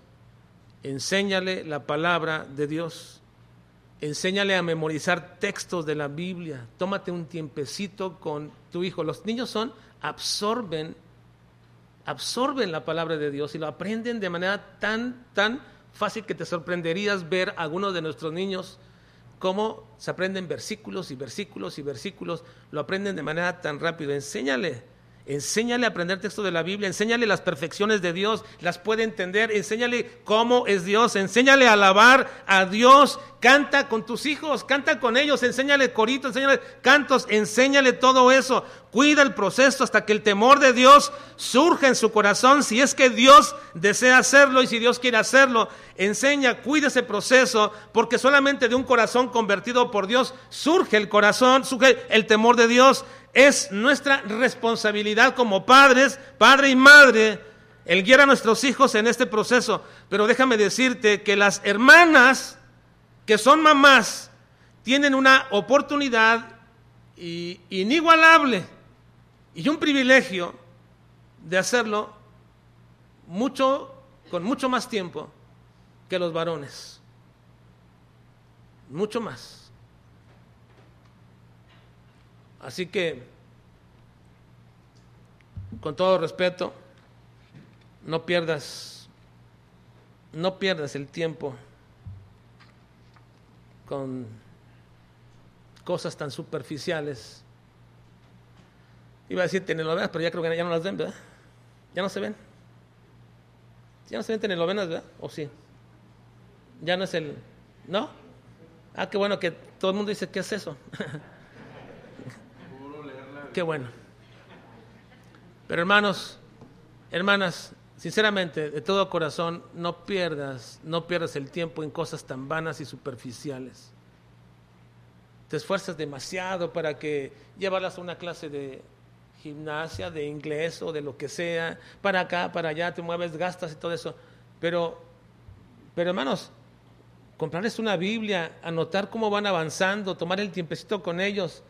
Enséñale la palabra de Dios. Enséñale a memorizar textos de la Biblia. Tómate un tiempecito con tu hijo. Los niños son, absorben, absorben la palabra de Dios y lo aprenden de manera tan, tan fácil que te sorprenderías ver a algunos de nuestros niños cómo se aprenden versículos y versículos y versículos, lo aprenden de manera tan rápida. Enséñale, enséñale a aprender texto de la Biblia, enséñale las perfecciones de Dios, las puede entender, enséñale cómo es Dios, enséñale a alabar a Dios, canta con tus hijos, canta con ellos, enséñale coritos, enséñale cantos, enséñale todo eso. Cuida el proceso hasta que el temor de Dios surja en su corazón, si es que Dios desea hacerlo y si Dios quiere hacerlo. Enseña, cuida ese proceso, porque solamente de un corazón convertido por Dios surge el corazón, surge el temor de Dios. Es nuestra responsabilidad como padres, padre y madre, el guiar a nuestros hijos en este proceso. Pero déjame decirte que las hermanas que son mamás tienen una oportunidad inigualable y un privilegio de hacerlo mucho, con mucho más tiempo que los varones. Mucho más. Así que, con todo respeto, no pierdas, no pierdas el tiempo con cosas tan superficiales Iba a decir telenovelas, pero ya creo que ya no las ven, ¿verdad? Ya no se ven. Ya no se ven telenovelas, ¿verdad? ¿O sí? Ya no es el... ¿No? Ah, qué bueno que todo el mundo dice, ¿qué es eso? [laughs] qué bueno. Pero hermanos, hermanas, sinceramente, de todo corazón, no pierdas, no pierdas el tiempo en cosas tan vanas y superficiales. Te esfuerzas demasiado para que llevarlas a una clase de gimnasia, de inglés o de lo que sea, para acá, para allá, te mueves, gastas y todo eso. Pero, pero hermanos, comprarles una Biblia, anotar cómo van avanzando, tomar el tiempecito con ellos.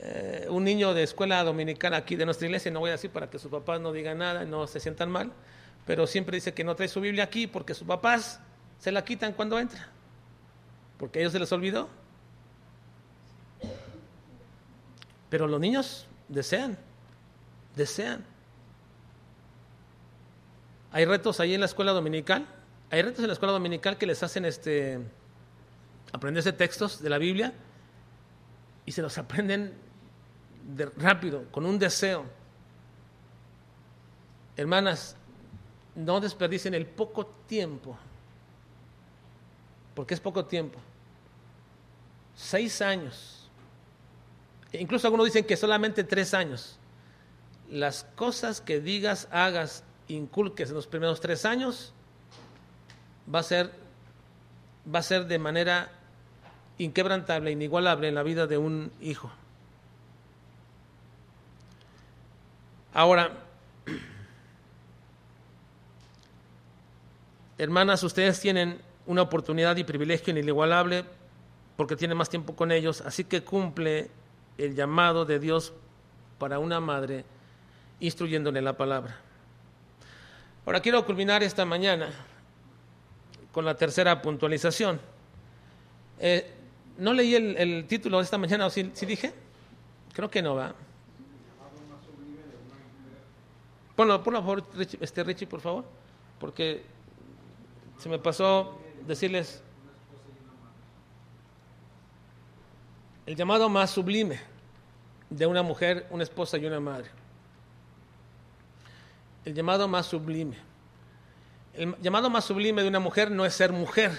Eh, un niño de escuela dominical aquí de nuestra iglesia, no voy a decir para que sus papás no digan nada y no se sientan mal, pero siempre dice que no trae su Biblia aquí porque sus papás se la quitan cuando entra, porque a ellos se les olvidó. Pero los niños Desean, desean. Hay retos ahí en la escuela dominical. Hay retos en la escuela dominical que les hacen este aprenderse textos de la Biblia y se los aprenden de, rápido, con un deseo. Hermanas, no desperdicien el poco tiempo, porque es poco tiempo. Seis años. E incluso algunos dicen que solamente tres años. Las cosas que digas, hagas, inculques en los primeros tres años, va a ser, va a ser de manera inquebrantable, inigualable en la vida de un hijo. Ahora, hermanas, ustedes tienen una oportunidad y privilegio inigualable porque tienen más tiempo con ellos, así que cumple el llamado de Dios para una madre instruyéndole la palabra. Ahora quiero culminar esta mañana con la tercera puntualización. Eh, no leí el, título de esta mañana, ¿o sí, sí dije? Creo que no va. Ponlo, por favor, Richie, este Richie, por favor, porque se me pasó decirles el llamado más sublime de una mujer, una esposa y una madre. El llamado más sublime. El llamado más sublime de una mujer no es ser mujer,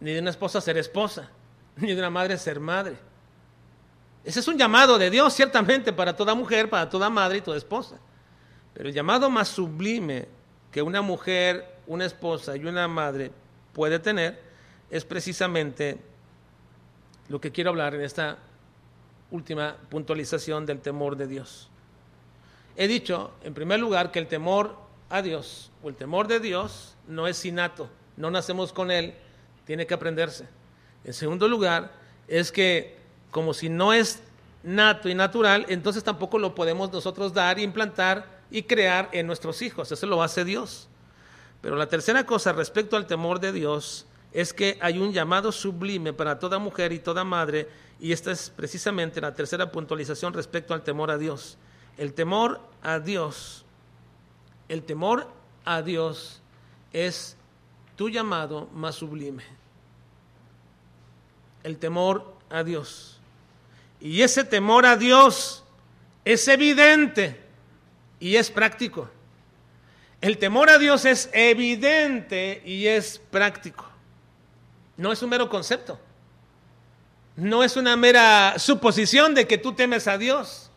ni de una esposa ser esposa, [laughs] ni de una madre ser madre. Ese es un llamado de Dios, ciertamente, para toda mujer, para toda madre y toda esposa. Pero el llamado más sublime que una mujer, una esposa y una madre puede tener es precisamente lo que quiero hablar en esta última puntualización del temor de Dios. He dicho, en primer lugar, que el temor a Dios o el temor de Dios no es innato, no nacemos con él, tiene que aprenderse. En segundo lugar, es que como si no es nato y natural, entonces tampoco lo podemos nosotros dar e implantar y crear en nuestros hijos. Eso lo hace Dios. Pero la tercera cosa respecto al temor de Dios es que hay un llamado sublime para toda mujer y toda madre, y esta es precisamente la tercera puntualización respecto al temor a Dios. El temor a Dios, el temor a Dios es tu llamado más sublime. El temor a Dios. Y ese temor a Dios es evidente y es práctico. El temor a Dios es evidente y es práctico. No es un mero concepto. No es una mera suposición de que tú temes a Dios.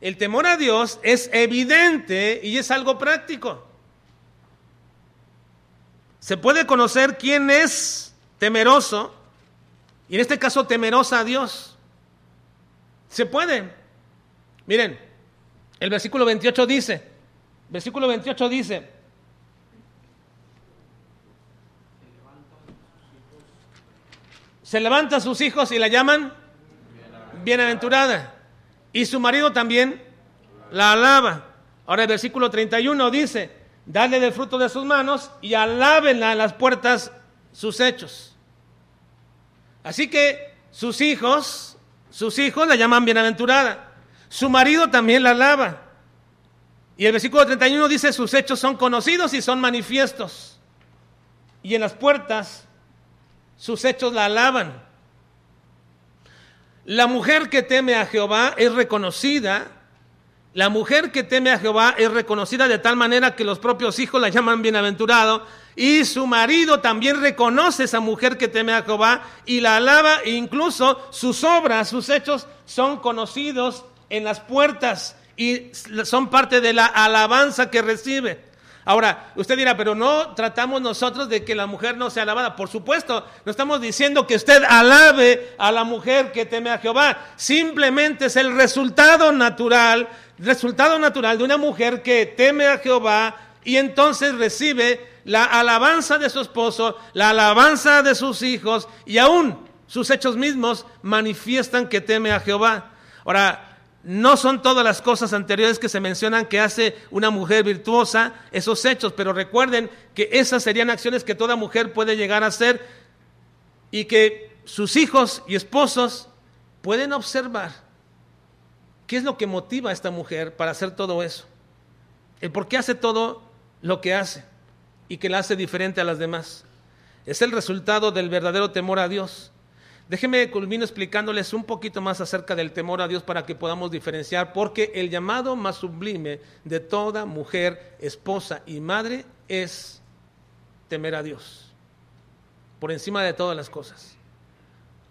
El temor a Dios es evidente y es algo práctico. Se puede conocer quién es temeroso y en este caso temerosa a Dios. Se puede. Miren, el versículo 28 dice, versículo 28 dice, se levanta a sus hijos y la llaman bienaventurada. Y su marido también la alaba. Ahora el versículo 31 dice, dale del fruto de sus manos y alábenla en las puertas sus hechos. Así que sus hijos, sus hijos la llaman bienaventurada. Su marido también la alaba. Y el versículo 31 dice, sus hechos son conocidos y son manifiestos. Y en las puertas sus hechos la alaban. La mujer que teme a Jehová es reconocida. La mujer que teme a Jehová es reconocida de tal manera que los propios hijos la llaman bienaventurado. Y su marido también reconoce a esa mujer que teme a Jehová y la alaba. E incluso sus obras, sus hechos son conocidos en las puertas y son parte de la alabanza que recibe. Ahora, usted dirá, pero no tratamos nosotros de que la mujer no sea alabada. Por supuesto, no estamos diciendo que usted alabe a la mujer que teme a Jehová. Simplemente es el resultado natural, resultado natural de una mujer que teme a Jehová y entonces recibe la alabanza de su esposo, la alabanza de sus hijos y aún sus hechos mismos manifiestan que teme a Jehová. Ahora, no son todas las cosas anteriores que se mencionan que hace una mujer virtuosa, esos hechos, pero recuerden que esas serían acciones que toda mujer puede llegar a hacer y que sus hijos y esposos pueden observar qué es lo que motiva a esta mujer para hacer todo eso, el por qué hace todo lo que hace y que la hace diferente a las demás. Es el resultado del verdadero temor a Dios Déjeme culmino explicándoles un poquito más acerca del temor a Dios para que podamos diferenciar, porque el llamado más sublime de toda mujer, esposa y madre es temer a Dios, por encima de todas las cosas.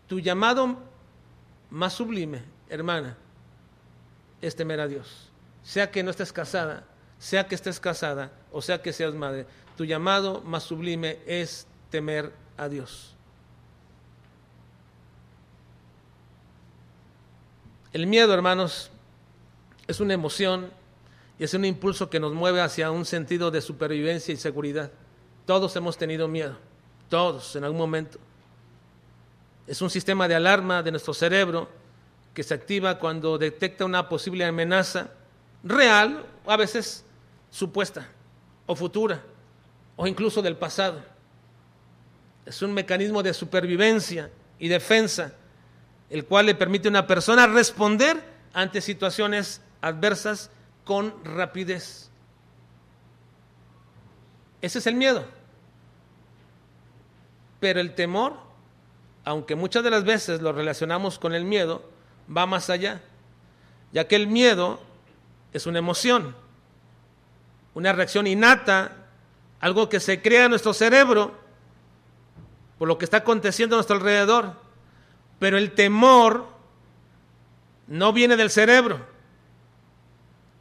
Tu llamado más sublime, hermana, es temer a Dios. Sea que no estés casada, sea que estés casada o sea que seas madre, tu llamado más sublime es temer a Dios. El miedo, hermanos, es una emoción y es un impulso que nos mueve hacia un sentido de supervivencia y seguridad. Todos hemos tenido miedo, todos en algún momento. Es un sistema de alarma de nuestro cerebro que se activa cuando detecta una posible amenaza real a veces supuesta o futura o incluso del pasado. Es un mecanismo de supervivencia y defensa el cual le permite a una persona responder ante situaciones adversas con rapidez. Ese es el miedo. Pero el temor, aunque muchas de las veces lo relacionamos con el miedo, va más allá, ya que el miedo es una emoción, una reacción innata, algo que se crea en nuestro cerebro por lo que está aconteciendo a nuestro alrededor pero el temor no viene del cerebro.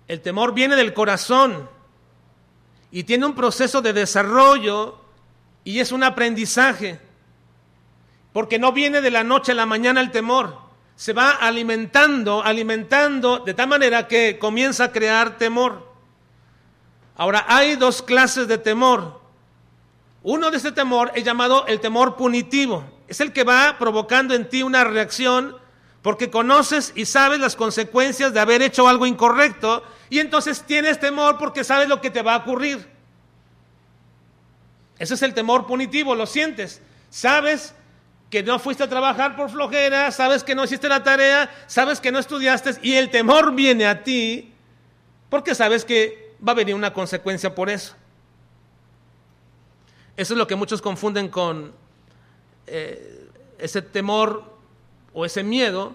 El temor viene del corazón y tiene un proceso de desarrollo y es un aprendizaje. Porque no viene de la noche a la mañana el temor. Se va alimentando, alimentando de tal manera que comienza a crear temor. Ahora, hay dos clases de temor. Uno de este temor es llamado el temor punitivo es el que va provocando en ti una reacción porque conoces y sabes las consecuencias de haber hecho algo incorrecto y entonces tienes temor porque sabes lo que te va a ocurrir. Ese es el temor punitivo, lo sientes. Sabes que no fuiste a trabajar por flojera, sabes que no hiciste la tarea, sabes que no estudiaste y el temor viene a ti porque sabes que va a venir una consecuencia por eso. Eso es lo que muchos confunden con eh, ese temor o ese miedo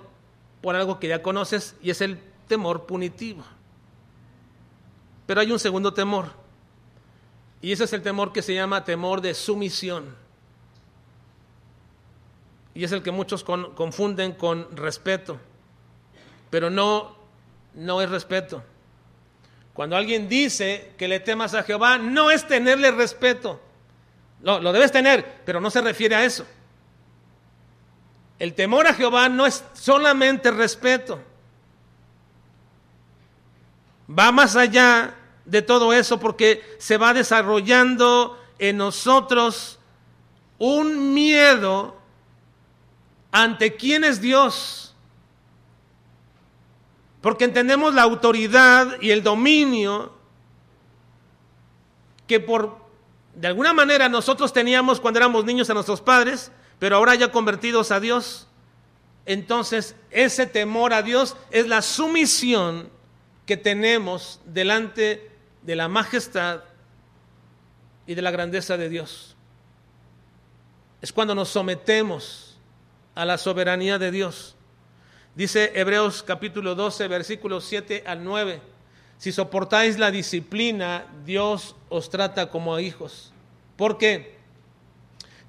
por algo que ya conoces y es el temor punitivo. Pero hay un segundo temor. Y ese es el temor que se llama temor de sumisión. Y es el que muchos confunden con respeto. Pero no, no es respeto. Cuando alguien dice que le temas a Jehová, no es tenerle respeto. Lo debes tener, pero no se refiere a eso. El temor a Jehová no es solamente respeto. Va más allá de todo eso porque se va desarrollando en nosotros un miedo ante quién es Dios. Porque entendemos la autoridad y el dominio que por de alguna manera nosotros teníamos cuando éramos niños a nuestros padres pero ahora ya convertidos a Dios, entonces ese temor a Dios es la sumisión que tenemos delante de la majestad y de la grandeza de Dios. Es cuando nos sometemos a la soberanía de Dios. Dice Hebreos capítulo 12, versículos 7 al 9. Si soportáis la disciplina, Dios os trata como a hijos. ¿Por qué?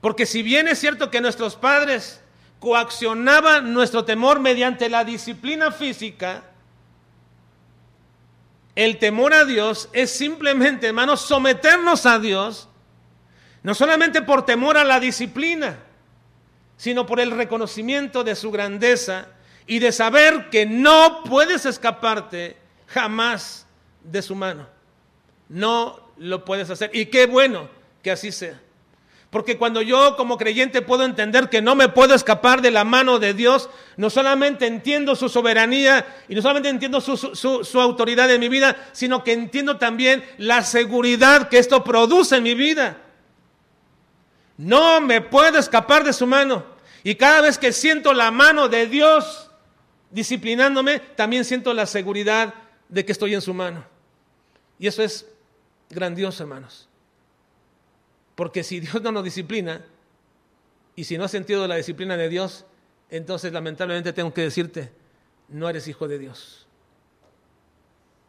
Porque si bien es cierto que nuestros padres coaccionaban nuestro temor mediante la disciplina física, el temor a Dios es simplemente, hermanos, someternos a Dios, no solamente por temor a la disciplina, sino por el reconocimiento de su grandeza y de saber que no puedes escaparte jamás de su mano. No lo puedes hacer. Y qué bueno que así sea. Porque cuando yo como creyente puedo entender que no me puedo escapar de la mano de Dios, no solamente entiendo su soberanía y no solamente entiendo su, autoridad en mi vida, sino que entiendo también la seguridad que esto produce en mi vida. No me puedo escapar de su mano. Y cada vez que siento la mano de Dios disciplinándome, también siento la seguridad de que estoy en su mano. Y eso es grandioso, hermanos. Porque si Dios no nos disciplina, y si no has sentido la disciplina de Dios, entonces lamentablemente tengo que decirte, no eres hijo de Dios.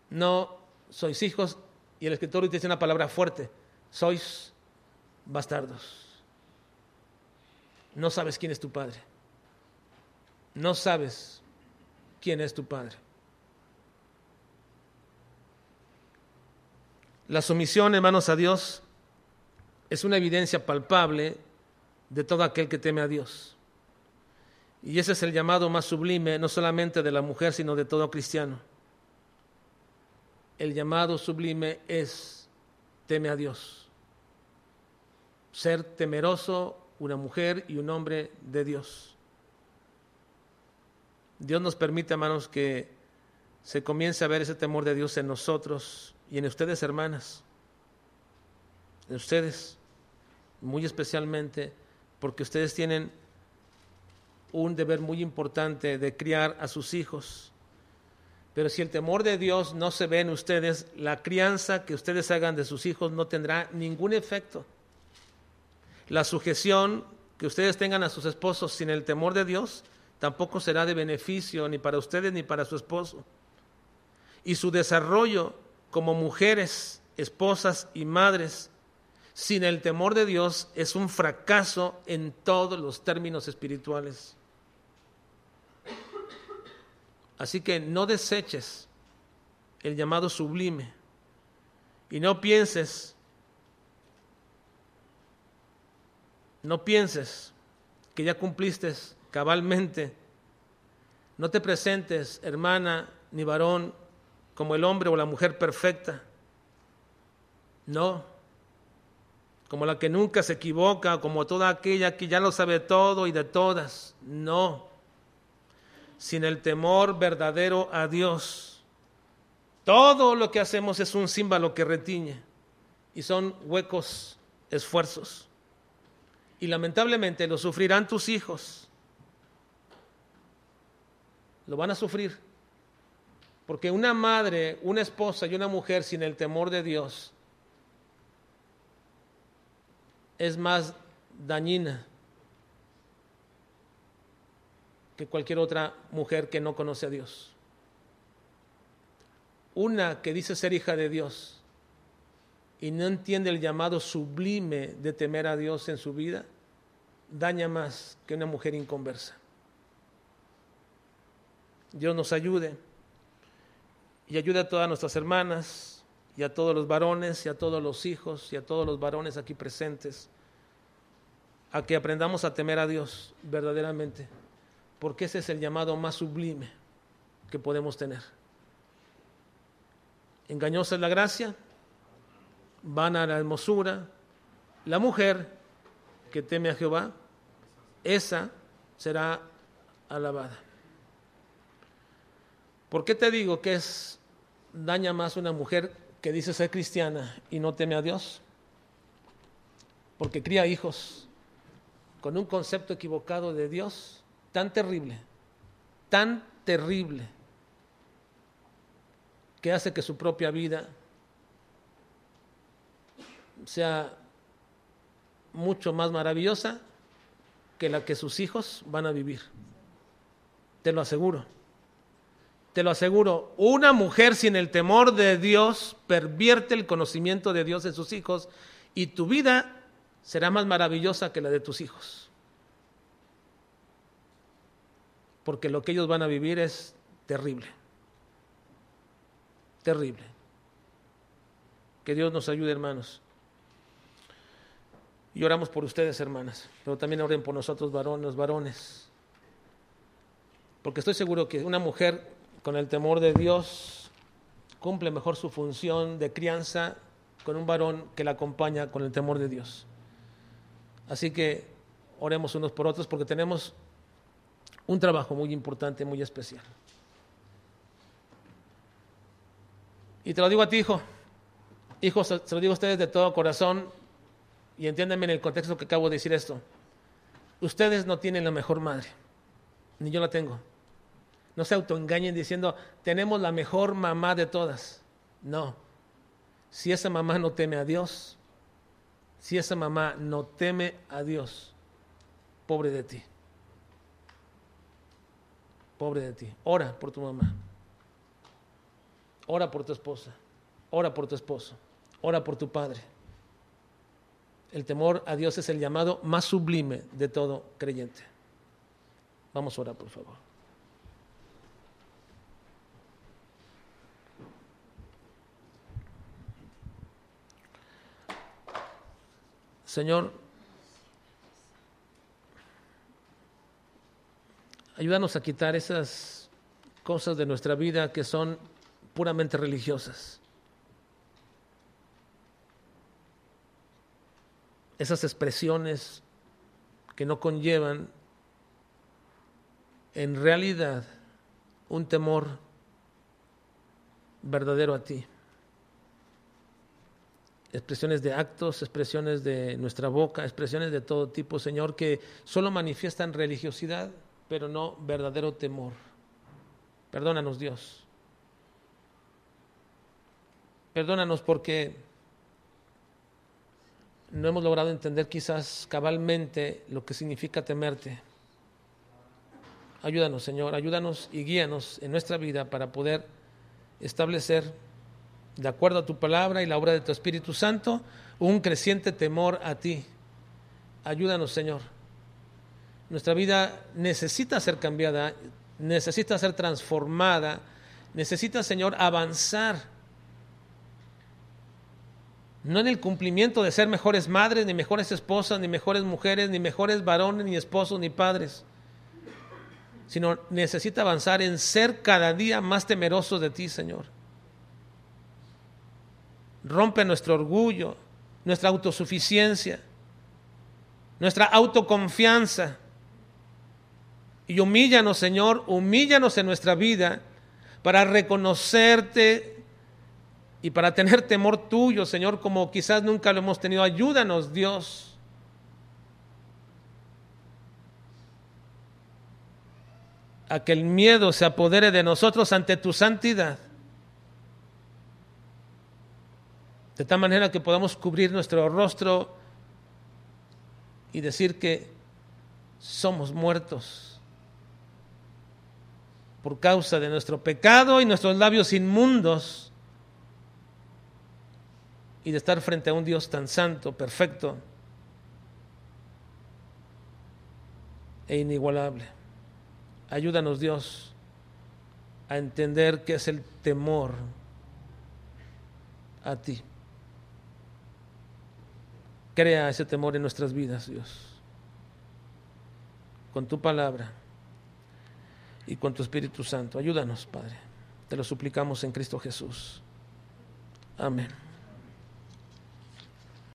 No sois hijos, y el escritor dice una palabra fuerte, sois bastardos. No sabes quién es tu padre. No sabes quién es tu padre. La sumisión, hermanos, a Dios es una evidencia palpable de todo aquel que teme a Dios. Y ese es el llamado más sublime, no solamente de la mujer, sino de todo cristiano. El llamado sublime es teme a Dios. Ser temeroso una mujer y un hombre de Dios. Dios nos permite, hermanos, que se comience a ver ese temor de Dios en nosotros y en ustedes, hermanas. En ustedes muy especialmente porque ustedes tienen un deber muy importante de criar a sus hijos. Pero si el temor de Dios no se ve en ustedes, la crianza que ustedes hagan de sus hijos no tendrá ningún efecto. La sujeción que ustedes tengan a sus esposos sin el temor de Dios tampoco será de beneficio ni para ustedes ni para su esposo. Y su desarrollo como mujeres, esposas y madres sin el temor de Dios es un fracaso en todos los términos espirituales. Así que no deseches el llamado sublime y no pienses, no pienses que ya cumpliste cabalmente. No te presentes, hermana ni varón, como el hombre o la mujer perfecta. No como la que nunca se equivoca, como toda aquella que ya lo sabe todo y de todas. No, sin el temor verdadero a Dios. Todo lo que hacemos es un símbolo que retiñe y son huecos esfuerzos. Y lamentablemente lo sufrirán tus hijos. Lo van a sufrir. Porque una madre, una esposa y una mujer sin el temor de Dios es más dañina que cualquier otra mujer que no conoce a Dios. Una que dice ser hija de Dios y no entiende el llamado sublime de temer a Dios en su vida, daña más que una mujer inconversa. Dios nos ayude y ayude a todas nuestras hermanas, y a todos los varones y a todos los hijos y a todos los varones aquí presentes a que aprendamos a temer a Dios verdaderamente, porque ese es el llamado más sublime que podemos tener. Engañosa es la gracia, van a la hermosura, la mujer que teme a Jehová, esa será alabada. ¿Por qué te digo que es daña más una mujer que dice ser cristiana y no teme a Dios? Porque cría hijos con un concepto equivocado de Dios tan terrible, tan terrible, que hace que su propia vida sea mucho más maravillosa que la que sus hijos van a vivir. Te lo aseguro te lo aseguro, una mujer sin el temor de Dios pervierte el conocimiento de Dios en sus hijos y tu vida será más maravillosa que la de tus hijos. Porque lo que ellos van a vivir es terrible. Terrible. Que Dios nos ayude, hermanos. Y oramos por ustedes, hermanas, pero también oren por nosotros, varones, varones. Porque estoy seguro que una mujer con el temor de Dios, cumple mejor su función de crianza con un varón que la acompaña con el temor de Dios. Así que oremos unos por otros porque tenemos un trabajo muy importante, muy especial. Y te lo digo a ti, hijo. Hijo, se lo digo a ustedes de todo corazón y entiéndanme en el contexto que acabo de decir esto. Ustedes no tienen la mejor madre, ni yo la tengo. No se autoengañen diciendo, tenemos la mejor mamá de todas. No. Si esa mamá no teme a Dios, si esa mamá no teme a Dios, pobre de ti. Pobre de ti. Ora por tu mamá. Ora por tu esposa. Ora por tu esposo. Ora por tu padre. El temor a Dios es el llamado más sublime de todo creyente. Vamos a orar, por favor. Señor, ayúdanos a quitar esas cosas de nuestra vida que son puramente religiosas. Esas expresiones que no conllevan en realidad un temor verdadero a ti expresiones de actos, expresiones de nuestra boca, expresiones de todo tipo, Señor, que solo manifiestan religiosidad, pero no verdadero temor. Perdónanos, Dios. Perdónanos porque no hemos logrado entender quizás cabalmente lo que significa temerte. Ayúdanos, Señor, ayúdanos y guíanos en nuestra vida para poder establecer de acuerdo a tu palabra y la obra de tu Espíritu Santo, un creciente temor a ti. Ayúdanos, Señor. Nuestra vida necesita ser cambiada, necesita ser transformada, necesita, Señor, avanzar. No en el cumplimiento de ser mejores madres, ni mejores esposas, ni mejores mujeres, ni mejores varones, ni esposos, ni padres, sino necesita avanzar en ser cada día más temeroso de ti, Señor rompe nuestro orgullo, nuestra autosuficiencia, nuestra autoconfianza. Y humíllanos, Señor, humíllanos en nuestra vida para reconocerte y para tener temor tuyo, Señor, como quizás nunca lo hemos tenido. Ayúdanos, Dios. A que el miedo se apodere de nosotros ante tu santidad. De tal manera que podamos cubrir nuestro rostro y decir que somos muertos por causa de nuestro pecado y nuestros labios inmundos y de estar frente a un Dios tan santo, perfecto e inigualable. Ayúdanos Dios a entender qué es el temor a ti. Crea ese temor en nuestras vidas, Dios. Con tu palabra y con tu Espíritu Santo. Ayúdanos, Padre. Te lo suplicamos en Cristo Jesús. Amén.